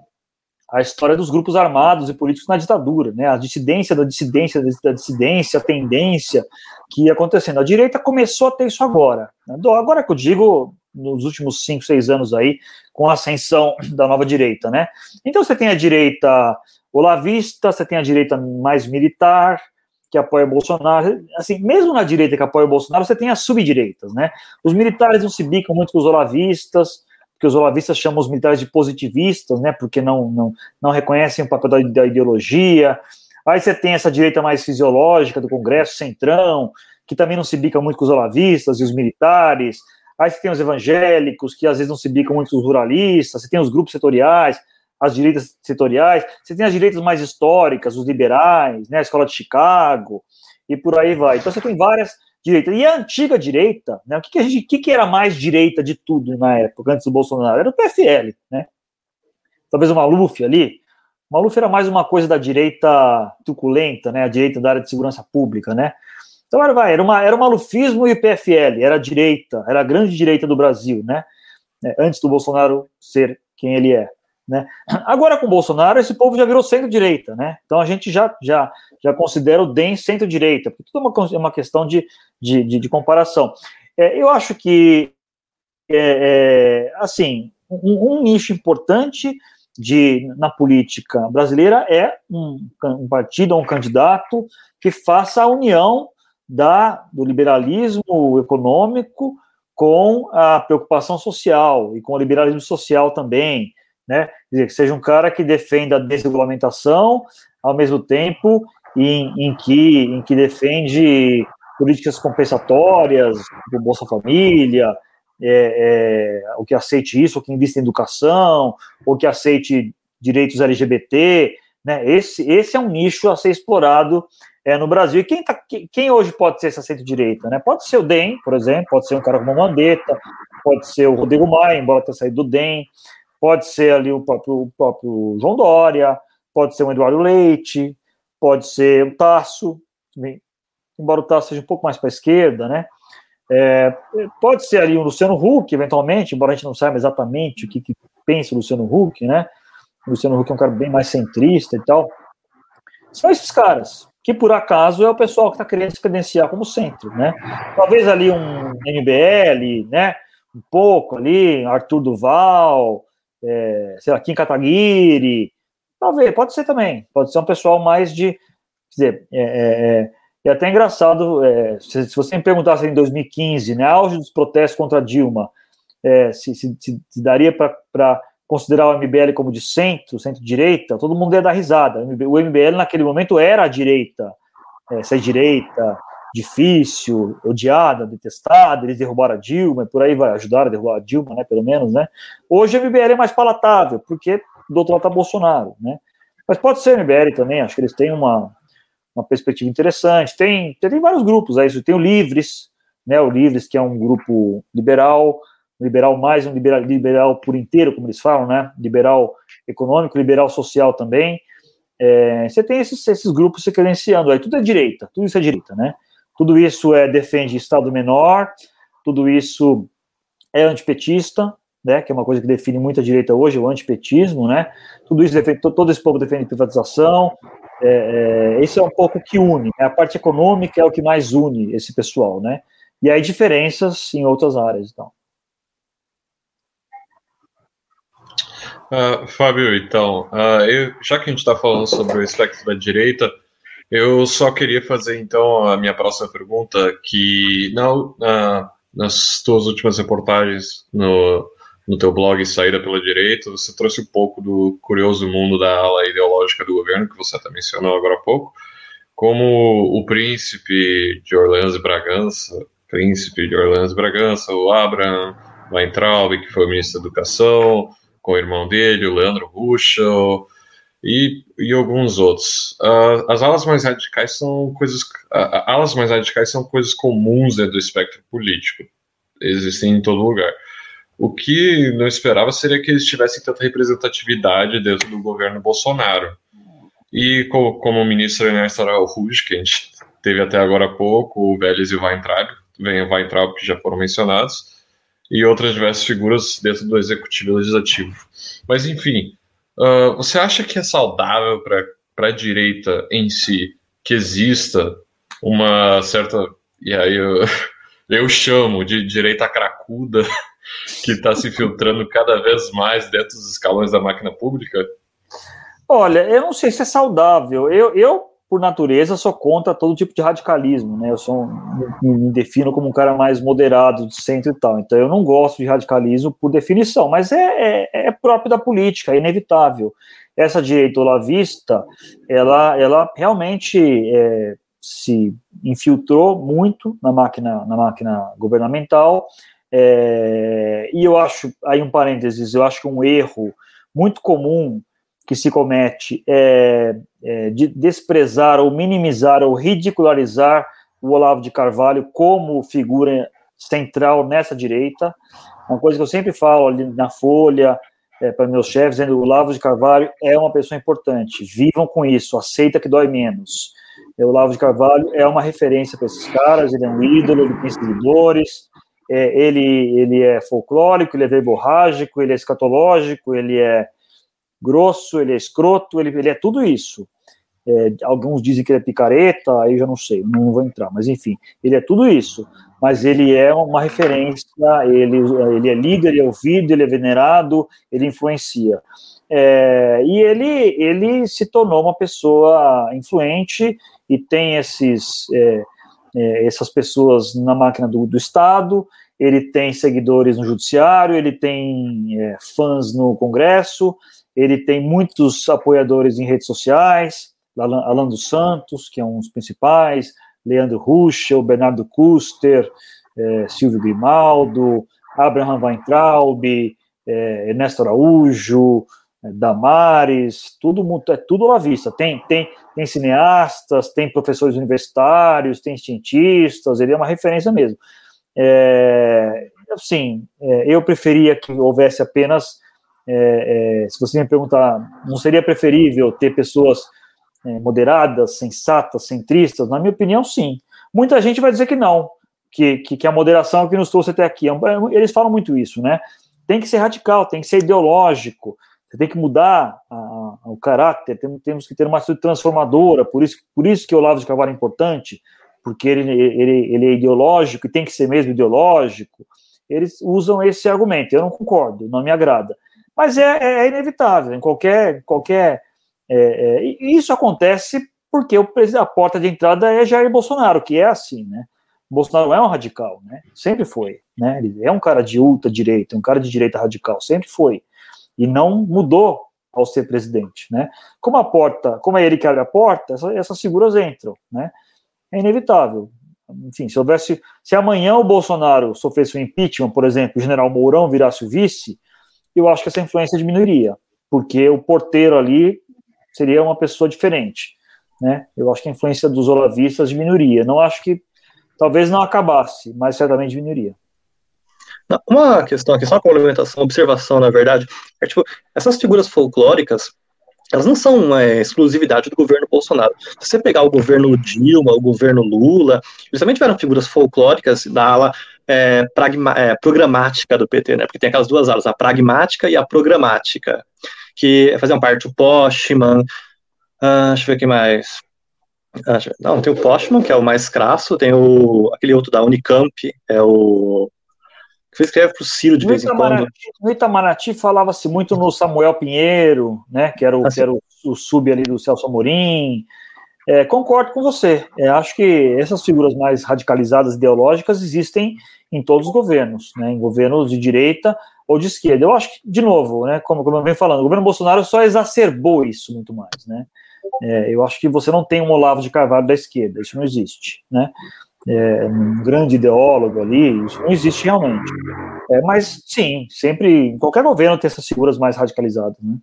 a história dos grupos armados e políticos na ditadura, né? A dissidência da dissidência da dissidência, a tendência que ia acontecendo. A direita começou a ter isso agora. Né? Agora que eu digo, nos últimos cinco, seis anos aí, com a ascensão da nova direita, né? Então você tem a direita olavista, você tem a direita mais militar, que apoia Bolsonaro. Assim, mesmo na direita que apoia Bolsonaro, você tem as subdireitas, né? Os militares não se bicam muito com os olavistas, que os olavistas chamam os militares de positivistas, né, porque não, não, não reconhecem o papel da, da ideologia. Aí você tem essa direita mais fisiológica do Congresso, Centrão, que também não se bica muito com os olavistas e os militares. Aí você tem os evangélicos, que às vezes não se bicam muito com os ruralistas. Você tem os grupos setoriais, as direitas setoriais. Você tem as direitas mais históricas, os liberais, né, a Escola de Chicago, e por aí vai. Então você tem várias direita. E a antiga direita, né, o que, que, a gente, que, que era mais direita de tudo na época, antes do Bolsonaro? Era o PFL, né? Talvez o Maluf ali. O Maluf era mais uma coisa da direita truculenta, né? A direita da área de segurança pública, né? Então era, vai, era, uma, era o malufismo e o PFL, era a direita, era a grande direita do Brasil, né? É, antes do Bolsonaro ser quem ele é. Né? Agora, com o Bolsonaro, esse povo já virou centro-direita, né? Então a gente já, já, já considera o DEM centro-direita, porque tudo é uma, é uma questão de, de, de, de comparação. É, eu acho que, é, é, assim, um, um, nicho importante de, na política brasileira é um, um partido, um candidato que faça a união da, do liberalismo econômico com a preocupação social e com o liberalismo social também, né? Dizer, que seja um cara que defenda a desregulamentação, ao mesmo tempo em, em, que, em que defende políticas compensatórias, do Bolsa Família, é, é, o que aceite isso, o que invista em educação, ou que aceite direitos LGBT, né? Esse, esse é um nicho a ser explorado é, no Brasil. E quem, tá, quem hoje pode ser essa centro-direita? Né? Pode ser o DEM, por exemplo, pode ser um cara como o Mandetta, pode ser o Rodrigo Maia, embora tenha saído do DEM, Pode ser ali o próprio, o próprio João Dória, pode ser o Eduardo Leite, pode ser o Tasso, embora o Tasso seja um pouco mais para a esquerda, né? É, pode ser ali o Luciano Huck, eventualmente, embora a gente não saiba exatamente o que, que pensa o Luciano Huck, né? O Luciano Huck é um cara bem mais centrista e tal. São esses caras, que por acaso é o pessoal que está querendo se credenciar como centro, né? Talvez ali um MBL, né? Um pouco ali, Arthur Duval, é, sei lá, Kim Kataguiri, talvez, pode ser também, pode ser um pessoal mais de, quer dizer, é, é, é, é até engraçado, é, se, se, você me perguntasse em 2015, né, auge dos protestos contra Dilma, é, se, se, se, daria para considerar o MBL como de centro, centro-direita, todo mundo ia dar risada. O MBL naquele momento era a direita, é, ser direita, difícil, odiada, detestada, eles derrubaram a Dilma, por aí vai, ajudar a derrubar a Dilma, né, pelo menos, né? Hoje a MBL é mais palatável, porque do outro lado está Bolsonaro, né? Mas pode ser o MBL também, acho que eles têm uma, uma perspectiva interessante. Tem, tem vários grupos aí, tem o Livres, né, o Livres, que é um grupo liberal, liberal mais um liberal, liberal por inteiro, como eles falam, né? Liberal econômico, liberal social também. É, você tem esses, esses grupos se credenciando aí, tudo é direita, tudo isso é direita, né? Tudo isso é defende Estado menor, tudo isso é antipetista, né, que é uma coisa que define muita direita hoje, o antipetismo, né? Tudo isso defende, todo esse povo defende privatização. É, é, esse é um pouco que une. Né? A parte econômica é o que mais une esse pessoal, né? E aí diferenças em outras áreas, então. Uh, Fábio, então, uh, eu, já que a gente está falando sobre o espectro da direita, eu só queria fazer então a minha próxima pergunta, que na, na, nas tuas últimas reportagens no, no teu blog Saída pela Direita, você trouxe um pouco do curioso mundo da ala ideológica do governo, que você até mencionou agora há pouco, como o príncipe de Orleans e Bragança, príncipe de Orleans e Bragança, o Abraham Weintraub, que foi o ministro da Educação, com o irmão dele, o Leandro Ruschel, e, e alguns outros. Uh, as alas mais radicais são coisas. Uh, alas mais radicais são coisas comuns dentro do espectro político. Existem em todo lugar. O que não esperava seria que eles tivessem tanta representatividade dentro do governo Bolsonaro. E como, como o ministro Ernesto Araújo, que a gente teve até agora há pouco, o Vélez e o Weintraub, Weintraub que já foram mencionados, e outras diversas figuras dentro do executivo legislativo. Mas enfim, Uh, você acha que é saudável para a direita em si que exista uma certa. E aí eu, eu chamo de direita cracuda que está se filtrando cada vez mais dentro dos escalões da máquina pública? Olha, eu não sei se é saudável. Eu, eu por natureza, sou contra todo tipo de radicalismo, né? Eu sou me defino como um cara mais moderado, de centro e tal. Então, eu não gosto de radicalismo por definição, mas é, é, é próprio da política, é inevitável. Essa direita olavista, ela, ela realmente é, se infiltrou muito na máquina, na máquina governamental. É, e eu acho, aí um parênteses, eu acho que um erro muito comum que se comete é, é, de desprezar ou minimizar ou ridicularizar o Olavo de Carvalho como figura central nessa direita. Uma coisa que eu sempre falo ali na Folha, é, para meus chefes, dizendo o Olavo de Carvalho é uma pessoa importante, vivam com isso, aceita que dói menos. O Olavo de Carvalho é uma referência para esses caras, ele é um ídolo, ele tem seguidores, é, ele, ele é folclórico, ele é verborrágico, ele é escatológico, ele é grosso, ele é escroto, ele, ele é tudo isso. É, alguns dizem que ele é picareta, aí eu já não sei, não vou entrar, mas enfim, ele é tudo isso. Mas ele é uma referência, ele, ele é líder, ele é ouvido, ele é venerado, ele influencia. É, e ele, ele se tornou uma pessoa influente e tem esses, é, é, essas pessoas na máquina do, do Estado, ele tem seguidores no judiciário, ele tem é, fãs no Congresso, ele tem muitos apoiadores em redes sociais, Alan dos Santos, que é um dos principais, Leandro Ruschel, Bernardo Custer, é, Silvio Grimaldo, Abraham Weintraub, é, Ernesto Araújo, Damares, tudo é tudo à vista. Tem, tem, tem cineastas, tem professores universitários, tem cientistas, ele é uma referência mesmo. É, assim, é, eu preferia que houvesse apenas é, é, se você me perguntar, não seria preferível ter pessoas é, moderadas, sensatas, centristas? Na minha opinião, sim. Muita gente vai dizer que não, que, que, que a moderação é que nos trouxe até aqui. É eles falam muito isso, né? Tem que ser radical, tem que ser ideológico, você tem que mudar a, a, o caráter, tem, temos que ter uma atitude transformadora, por isso, por isso que o Olavo de Carvalho é importante, porque ele, ele, ele é ideológico e tem que ser mesmo ideológico. Eles usam esse argumento, eu não concordo, não me agrada. Mas é, é, é inevitável, em qualquer. qualquer é, é, isso acontece porque o, a porta de entrada é Jair Bolsonaro, que é assim, né? Bolsonaro é um radical, né? Sempre foi, né? Ele é um cara de ultra-direita, um cara de direita radical, sempre foi. E não mudou ao ser presidente, né? Como a porta, como é ele que abre a porta, essas, essas figuras entram, né? É inevitável. Enfim, se houvesse, se amanhã o Bolsonaro sofresse um impeachment, por exemplo, o general Mourão virasse o vice, eu acho que essa influência diminuiria, porque o porteiro ali seria uma pessoa diferente, né? Eu acho que a influência dos olavistas diminuiria. Não acho que talvez não acabasse, mas certamente diminuiria. Uma questão aqui, só uma complementação, observação, na verdade, é tipo, essas figuras folclóricas, elas não são é, exclusividade do governo Bolsonaro. Se você pegar o governo Dilma, o governo Lula, eles também tiveram figuras folclóricas da ala é, é, programática do PT, né? Porque tem aquelas duas alas, a pragmática e a programática, que faziam parte o Postman, ah, deixa eu ver o que mais. Ah, não, tem o Postman, que é o mais crasso, tem o aquele outro da Unicamp, é o que escreve para o Ciro de no vez em quando. No Itamaraty falava-se muito no Samuel Pinheiro, né, que era o, assim. que era o, o sub ali do Celso Amorim, é, concordo com você. É, acho que essas figuras mais radicalizadas ideológicas existem em todos os governos, né, em governos de direita ou de esquerda. Eu acho que, de novo, né, como, como eu venho falando, o governo Bolsonaro só exacerbou isso muito mais. Né? É, eu acho que você não tem um Olavo de Carvalho da esquerda, isso não existe. Né? É, um grande ideólogo ali, isso não existe realmente. É, mas sim, sempre, em qualquer governo tem essas figuras mais radicalizadas. Né?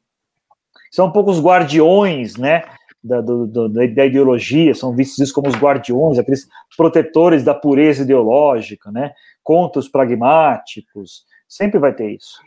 são um pouco os guardiões, né, da, do, da ideologia, são vistos como os guardiões, aqueles protetores da pureza ideológica, né, contra os pragmáticos, sempre vai ter isso.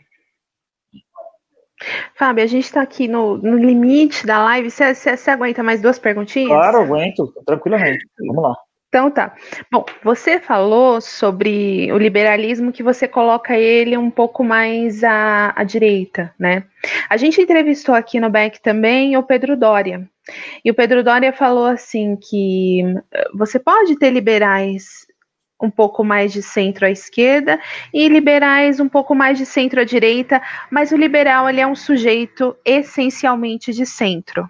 Fábio, a gente está aqui no, no, limite da live. Você aguenta mais duas perguntinhas? Claro, aguento, tranquilamente. Vamos lá. Então tá. Bom, você falou sobre o liberalismo que você coloca ele um pouco mais à, à direita, né? A gente entrevistou aqui no BEC também o Pedro Dória. E o Pedro Dória falou assim que eh, você pode ter liberais um pouco mais de centro à esquerda e liberais um pouco mais de centro à direita, mas o liberal ele é um sujeito essencialmente de centro.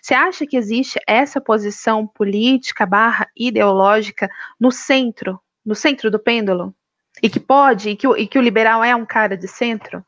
Você acha que existe essa posição política barra ideológica no centro, no centro do pêndulo? E que pode, e que, o, e que o liberal é um cara de centro?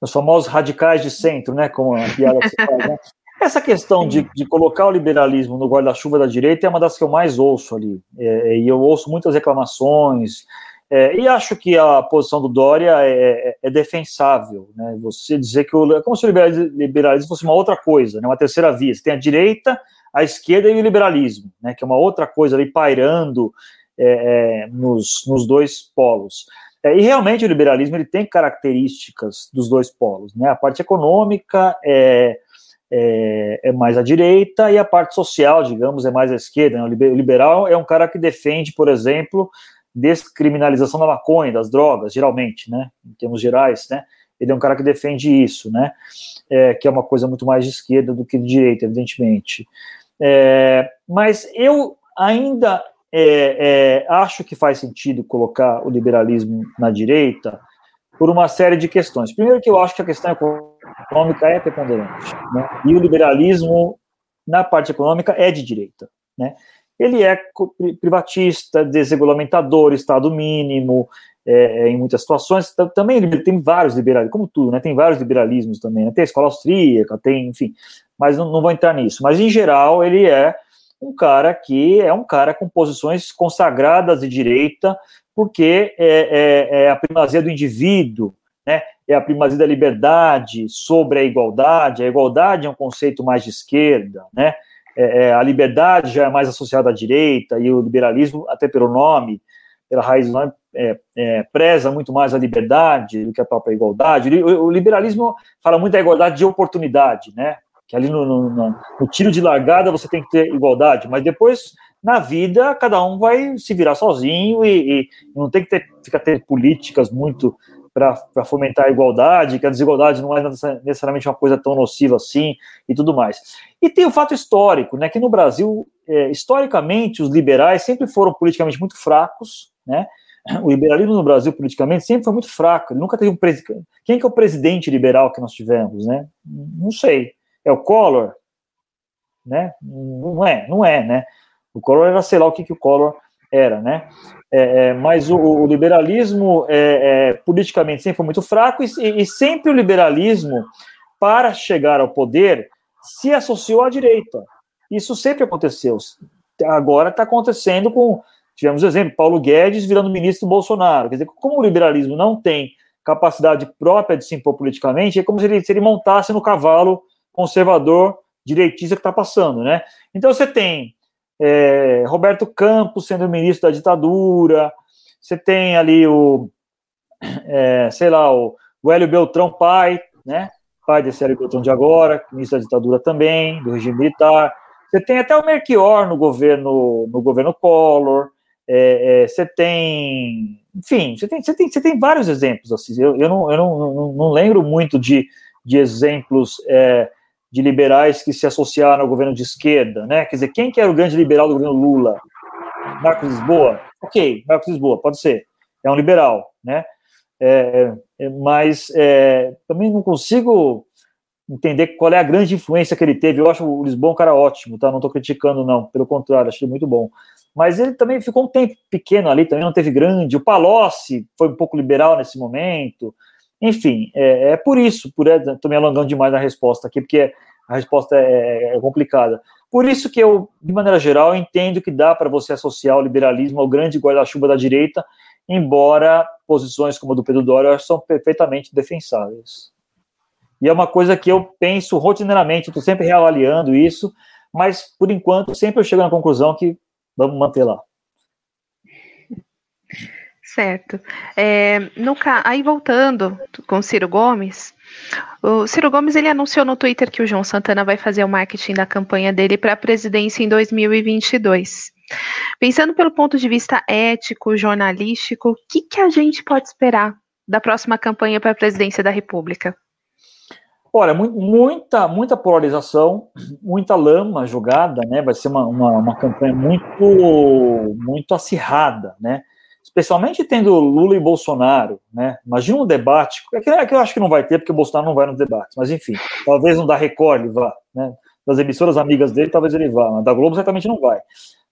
Os famosos radicais de centro, né? Como a piada se faz, né? Essa questão de, de, colocar o liberalismo no guarda-chuva da direita é uma das que eu mais ouço ali. É, e eu ouço muitas reclamações, é, e acho que a posição do Dória é, é, é defensável. Né? Você dizer que o. É como se o liberalismo, fosse uma outra coisa, né? uma terceira via. Você tem a direita, a esquerda e o liberalismo, né? que é uma outra coisa ali pairando é, é nos, nos dois polos. É, e realmente o liberalismo ele tem características dos dois polos. Né? A parte econômica é é, é, mais à direita e a parte social, digamos, é mais à esquerda. Né? O liberal é um cara que defende, por exemplo, descriminalização da maconha, das drogas, geralmente, né, em termos gerais, né, ele é um cara que defende isso, né, é, que é uma coisa muito mais de esquerda do que de direita, evidentemente. É, mas eu ainda é, é acho que faz sentido colocar o liberalismo na direita, por uma série de questões. Primeiro que eu acho que a questão econômica é preponderante, né? e o liberalismo na parte econômica é de direita, né? Ele é privatista, desregulamentador, Estado mínimo, é, é em muitas situações. Também tem vários liberalismos, como tudo, né? Tem vários liberalismos também. Né? Tem a escola austríaca, tem, enfim. Mas não, não vou entrar nisso. Mas em geral ele é um cara que é um cara com posições consagradas de direita, porque é, é, é, a primazia do indivíduo, né? é a primazia da liberdade sobre a igualdade. A igualdade é um conceito mais de esquerda, né? É, é, a liberdade já é mais associada à direita e o liberalismo, até pelo nome, pela raiz do nome, é, é, preza muito mais a liberdade do que a própria igualdade. O, o, liberalismo fala muito da igualdade de oportunidade, né? Que ali no, no, no, no tiro de largada você tem que ter igualdade, mas depois na vida cada um vai se virar sozinho e, e não tem que ter, ficar ter políticas muito para fomentar a igualdade, que a desigualdade não é necessariamente uma coisa tão nociva assim e tudo mais. E tem o fato histórico, né, que no Brasil, é, historicamente, os liberais sempre foram politicamente muito fracos, né, o liberalismo no Brasil, politicamente, sempre foi muito fraco, Ele nunca teve um presidente, quem que é o presidente liberal que nós tivemos, né, não sei, é o Collor, né, não é, não é, né, o Collor era, sei lá o que, que o Collor era, né? É, é, mas o, o liberalismo é, é politicamente sempre foi muito fraco e, e, sempre o liberalismo, para chegar ao poder, se associou à direita. Isso sempre aconteceu. Agora está acontecendo com. Tivemos exemplo, Paulo Guedes virando ministro do Bolsonaro. Quer dizer, como o liberalismo não tem capacidade própria de se impor politicamente, é como se ele, se ele montasse no cavalo conservador direitista que está passando, né? Então você tem é, Roberto Campos sendo ministro da ditadura, você tem ali o, é, sei lá, o, o Hélio Beltrão pai, né, pai desse Hélio Beltrão de agora, ministro da ditadura também, do regime militar, você tem até o Melchior no governo, no governo Collor, é, é, você tem, enfim, você tem, você tem, você tem vários exemplos assim. Eu, eu, não, eu não, não, não lembro muito de, de exemplos é, de liberais que se associaram ao governo de esquerda, né? Quer dizer, quem que era o grande liberal do governo Lula? Marcos Lisboa? Ok, Marcos Lisboa, pode ser. É um liberal, né? É, é, mas é, também não consigo entender qual é a grande influência que ele teve. Eu acho o Lisboa um cara ótimo, tá? Não estou criticando, não. Pelo contrário, achei muito bom. Mas ele também ficou um tempo pequeno ali, também não teve grande. O Palocci foi um pouco liberal nesse momento. Enfim, é, é por isso, por estou me alongando demais na resposta aqui, porque a resposta é, é, complicada. Por isso que eu, de maneira geral, entendo que dá para você associar o liberalismo ao grande guarda-chuva da direita, embora posições como a do Pedro Doria são perfeitamente defensáveis. E é uma coisa que eu penso rotineiramente, estou sempre reavaliando isso, mas por enquanto sempre eu chego na conclusão que vamos manter lá. Certo. É, no, aí voltando com o Ciro Gomes, o Ciro Gomes ele anunciou no Twitter que o João Santana vai fazer o marketing da campanha dele para a presidência em 2022. Pensando pelo ponto de vista ético, jornalístico, o que, que a gente pode esperar da próxima campanha para a presidência da República? Olha, muita, muita polarização, muita lama jogada, né? Vai ser uma, uma, uma campanha muito, muito acirrada, né? Especialmente tendo Lula e Bolsonaro, né? Imagina um debate, é que, é que eu acho que não vai ter, porque o Bolsonaro não vai no debate, mas enfim, talvez não da Record ele vá, né? Das emissoras amigas dele, talvez ele vá, mas da Globo certamente não vai.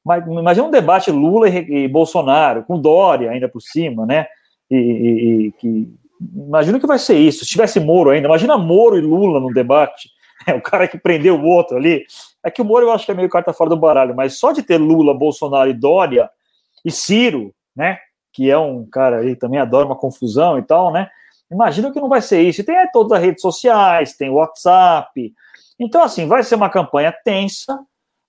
Mas imagina um debate Lula e, e Bolsonaro, com Dória ainda por cima, né? E, e, e que imagina que vai ser isso. Se tivesse Moro ainda, imagina Moro e Lula no debate. É, o cara que prendeu o outro ali. É que o Moro eu acho que é meio carta fora do baralho, mas só de ter Lula, Bolsonaro e Dória e Ciro, né? Que é um cara aí também adora uma confusão e tal, né? Imagina que não vai ser isso. E tem todas as redes sociais, tem o WhatsApp. Então, assim, vai ser uma campanha tensa,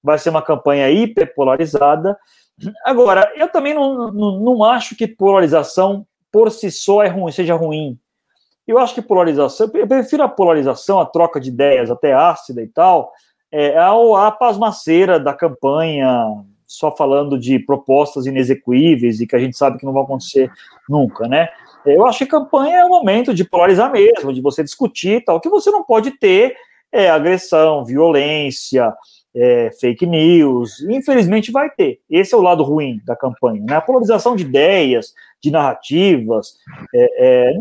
vai ser uma campanha hiperpolarizada. Agora, eu também não, não, não acho que polarização por si só é ruim, seja ruim. Eu acho que polarização, eu prefiro a polarização, a troca de ideias até ácida e tal, é, a, a pasmaceira da campanha só falando de propostas inexequíveis e que a gente sabe que não vão acontecer nunca, né? Eu acho que campanha é o momento de polarizar mesmo, de você discutir tal. O que você não pode ter é agressão, violência, é, fake news. Infelizmente vai ter. Esse é o lado ruim da campanha, né? A polarização de ideias, de narrativas, é, é,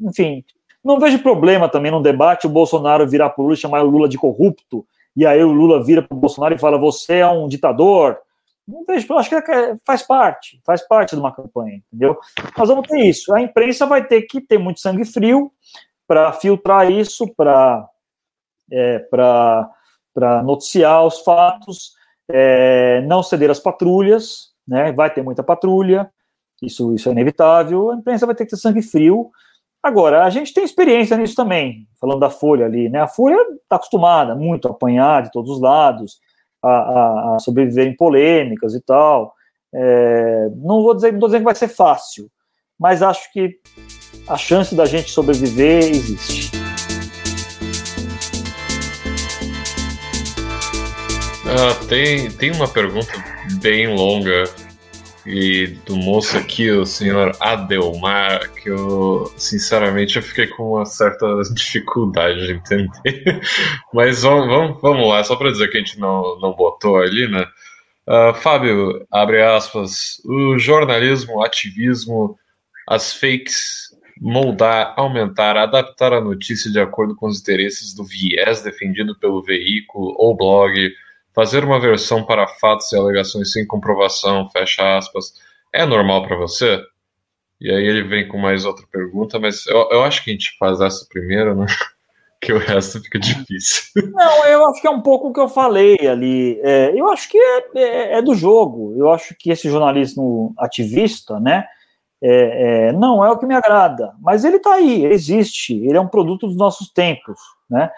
enfim. Não vejo problema também no debate o Bolsonaro virar para o Lula e chamar o Lula de corrupto, e aí o Lula vira para o Bolsonaro e fala: você é um ditador, não vejo, acho que é, faz parte, faz parte de uma campanha, entendeu? Nós vamos ter isso. A imprensa vai ter que ter muito sangue frio para filtrar isso, para é, para noticiar os fatos, é, não ceder às patrulhas, né? Vai ter muita patrulha, isso, isso é inevitável. A imprensa vai ter que ter sangue frio. Agora, a gente tem experiência nisso também, falando da Folha ali, né? A Folha está acostumada muito a apanhar de todos os lados a, a, sobreviver em polêmicas e tal. É, não vou dizer, não que vai ser fácil, mas acho que a chance da gente sobreviver existe. Ah, tem, tem uma pergunta bem longa e do moço aqui, o senhor Adelmar, que eu, sinceramente, eu fiquei com uma certa dificuldade de entender. Mas vamos, vamos, vamos lá, só para dizer que a gente não, não botou ali, né? Uh, Fábio, abre aspas, o jornalismo, o ativismo, as fakes, moldar, aumentar, adaptar a notícia de acordo com os interesses do viés defendido pelo veículo ou blog, Fazer uma versão para fatos e alegações sem comprovação, fecha aspas, é normal para você? E aí ele vem com mais outra pergunta, mas eu, eu acho que a gente faz essa primeiro, né? que o resto fica difícil. Não, eu acho que é um pouco o que eu falei ali. É, eu acho que é, é, é, do jogo. Eu acho que esse jornalismo ativista, né, é, é não é o que me agrada. Mas ele está aí, ele existe. Ele é um produto dos nossos tempos, né?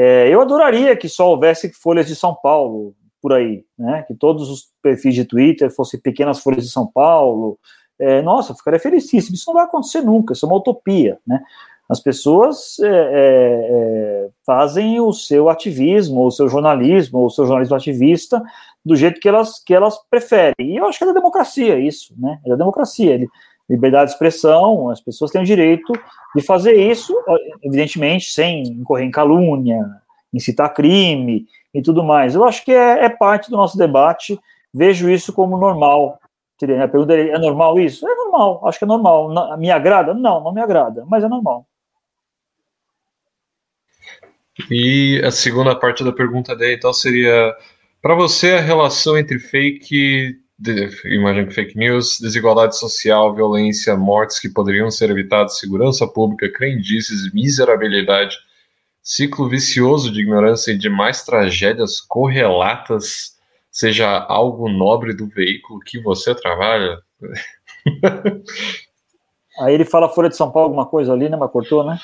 É, eu adoraria que só houvesse folhas de São Paulo por aí, né? Que todos os perfis de Twitter fossem pequenas folhas de São Paulo. É, nossa, ficaria felicíssimo. Isso não vai acontecer nunca, isso é uma utopia, né? As pessoas é, é, é fazem o seu ativismo, o seu jornalismo, o seu jornalismo ativista do jeito que elas, que elas preferem. E eu acho que é da democracia isso, né? É da democracia. Ele, liberdade de expressão, as pessoas têm o direito de fazer isso, evidentemente, sem incorrer em calúnia, incitar crime e tudo mais. Eu acho que é, é parte do nosso debate, vejo isso como normal. A pergunta é, é normal isso? É normal, acho que é normal. Me agrada? Não, não me agrada, mas é normal. E a segunda parte da pergunta dele, então, seria: para você, a relação entre fake imagino que fake news, desigualdade social, violência, mortes que poderiam ser evitadas, segurança pública, crendices, miserabilidade, ciclo vicioso de ignorância e demais tragédias correlatas, seja algo nobre do veículo que você trabalha? Aí ele fala Folha de São Paulo alguma coisa ali, né? Mas cortou, né?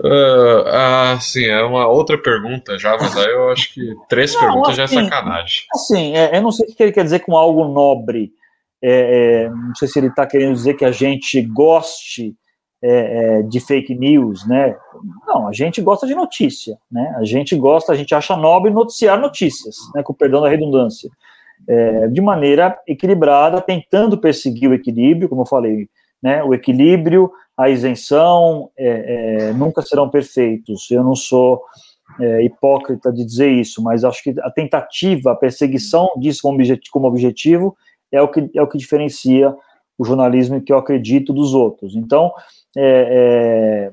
Uh, ah, sim, é uma outra pergunta já, mas aí eu acho que três não, perguntas assim, já é assim, sacanagem. Assim, é, eu não sei o que ele quer dizer com algo nobre. É, é, não sei se ele está querendo dizer que a gente goste é, é, de fake news, né? Não, a gente gosta de notícia, né? A gente gosta, a gente acha nobre noticiar notícias, né? Com perdão da redundância, é, de maneira equilibrada, tentando perseguir o equilíbrio, como eu falei, né? O equilíbrio, a isenção, é, é, nunca serão perfeitos. Eu não sou é, hipócrita de dizer isso, mas acho que a tentativa, a perseguição disso como objetivo, como objetivo é o que é o que diferencia o jornalismo que eu acredito dos outros. Então, é, é,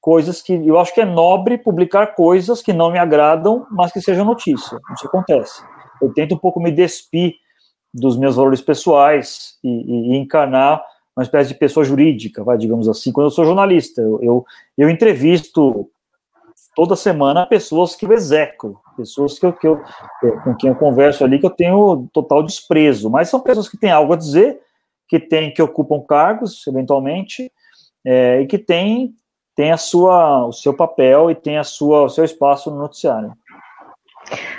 coisas que eu acho que é nobre publicar coisas que não me agradam, mas que sejam notícia. Isso acontece. Eu tento um pouco me despir dos meus valores pessoais e, e, e encarnar uma espécie de pessoa jurídica, vai, digamos assim, quando eu sou jornalista. Eu, eu, eu entrevisto toda semana pessoas que eu execo, pessoas que eu, que eu, com quem eu converso ali que eu tenho total desprezo, mas são pessoas que têm algo a dizer, que têm, que ocupam cargos, eventualmente, é, e que tem, tem a sua, o seu papel e tem a sua, o seu espaço no noticiário.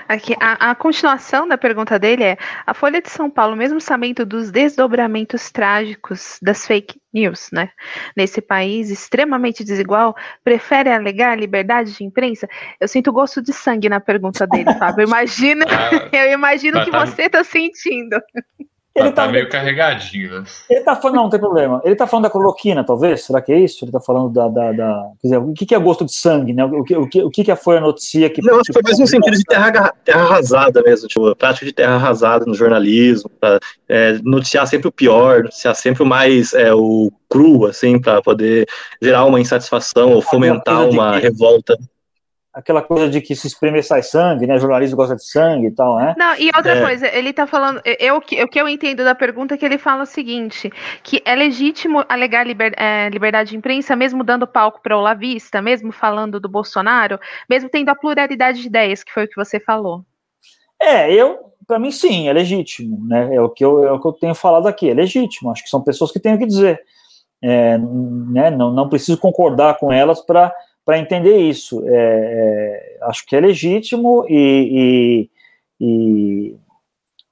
Aqui, a, a, continuação da pergunta dele é: a Folha de São Paulo, mesmo sabendo dos desdobramentos trágicos das fake news, né, nesse país extremamente desigual, prefere alegar liberdade de imprensa? Eu sinto gosto de sangue na pergunta dele, Fábio. Imagina, ah, eu imagino que tá, você está sentindo. Ele tá, tá meio carregadinho, né? Ele tá falando, não, não tem problema. Ele tá falando da cloroquina, talvez? Será que é isso? Ele tá falando da. da, da quer dizer, o que, que é gosto de sangue, né? O que, o que, o que, que foi a notícia que. Não, acho que foi mais no sentido de terra, terra arrasada mesmo, tipo, prática de terra arrasada no jornalismo, pra é, noticiar sempre o pior, noticiar sempre o mais é, o cru, assim, para poder gerar uma insatisfação ou fomentar uma revolta aquela coisa de que se espremer sai sangue, né? Jornalismo gosta de sangue e tal, né? Não, e outra é. coisa, ele tá falando. Eu, o que eu entendo da pergunta é que ele fala o seguinte: que é legítimo alegar liber, é, liberdade de imprensa, mesmo dando palco para o Lavista, mesmo falando do Bolsonaro, mesmo tendo a pluralidade de ideias, que foi o que você falou. É, eu, para mim, sim, é legítimo, né? É o, que eu, é o que eu tenho falado aqui, é legítimo. Acho que são pessoas que têm o que dizer. É, né, não, não preciso concordar com elas para para entender isso. É, é, acho que é legítimo e, e,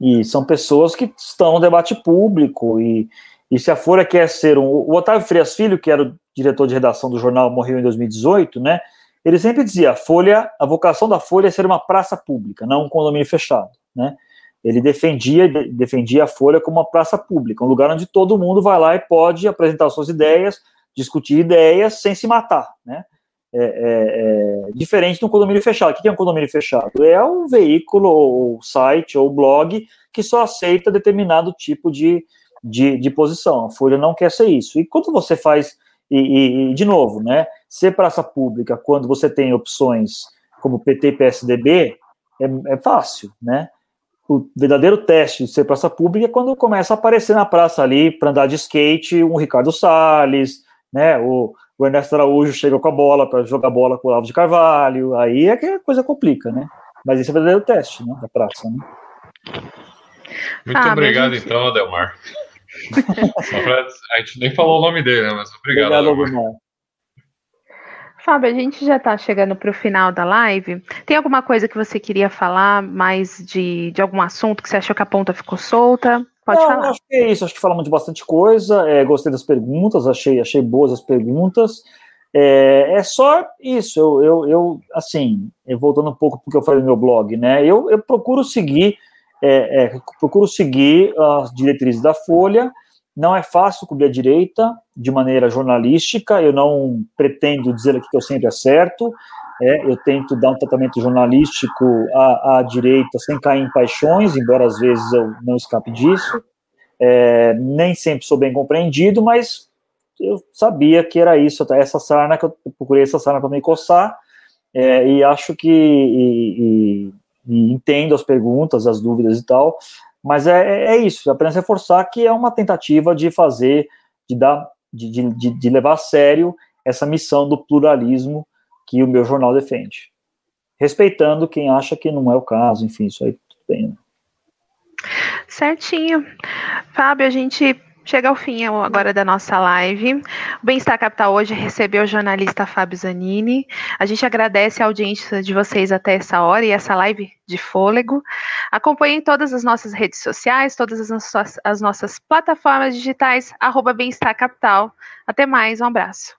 e, e, são pessoas que estão no debate público. E, se a Folha quer ser um. O Otávio Frias Filho, que era o diretor de redação do jornal, morreu em 2018, né? Ele sempre dizia: a Folha, a vocação da Folha é ser uma praça pública, não um condomínio fechado, né? Ele defendia, defendia a Folha como uma praça pública, um lugar onde todo mundo vai lá e pode apresentar suas ideias, discutir ideias sem se matar, né? É, é, é, diferente de um condomínio fechado. O que é um condomínio fechado? É um veículo, ou site, ou blog que só aceita determinado tipo de, de, de posição. A Folha não quer ser isso. E quando você faz, e, e, de novo, né, ser praça pública, quando você tem opções como PT e PSDB, é, é fácil, né? O verdadeiro teste de ser praça pública é quando começa a aparecer na praça ali, para andar de skate, um Ricardo Salles, né, o o Ernesto Araújo chega com a bola para jogar bola com o Alves de Carvalho, aí é que a coisa complica, né? Mas esse é o verdadeiro teste né, da praça, né? Muito ah, obrigado, gente... então, Adelmar. a gente nem falou o nome dele, né? Mas obrigado, obrigado Adelmar. Fábio, a gente já está chegando para o final da live. Tem alguma coisa que você queria falar mais de, de algum assunto que você achou que a ponta ficou solta? Pode Não, falar. Acho que é isso, acho que falamos de bastante coisa. É, gostei das perguntas, achei, achei boas as perguntas. É, é só isso, eu, eu, eu, assim, voltando um pouco porque eu falei no meu blog, né? Eu, eu procuro seguir, é, é, procuro seguir as diretrizes da Folha. Não é fácil cobrir a direita de maneira jornalística. Eu não pretendo dizer aqui que eu sempre acerto. É, eu tento dar um tratamento jornalístico à, à, direita sem cair em paixões, embora às vezes eu não escape disso. É, nem sempre sou bem compreendido, mas eu sabia que era isso, essa sarna que eu procurei essa sarna para me coçar, é, e acho que e, e, e entendo as perguntas, as dúvidas e tal, mas é, é isso, apenas reforçar que é uma tentativa de fazer, de dar, de, de, de levar a sério essa missão do pluralismo que o meu jornal defende. Respeitando quem acha que não é o caso, enfim, isso aí tudo bem. Né? Certinho. Fábio, a gente chega ao fim agora da nossa live. O Bem-Estar Capital hoje recebeu o jornalista Fábio Zanini. A gente agradece a audiência de vocês até essa hora e essa live de fôlego. Acompanhem todas as nossas redes sociais, todas as nossas, as nossas plataformas digitais, arroba Bem-Estar Capital. Até mais, um abraço.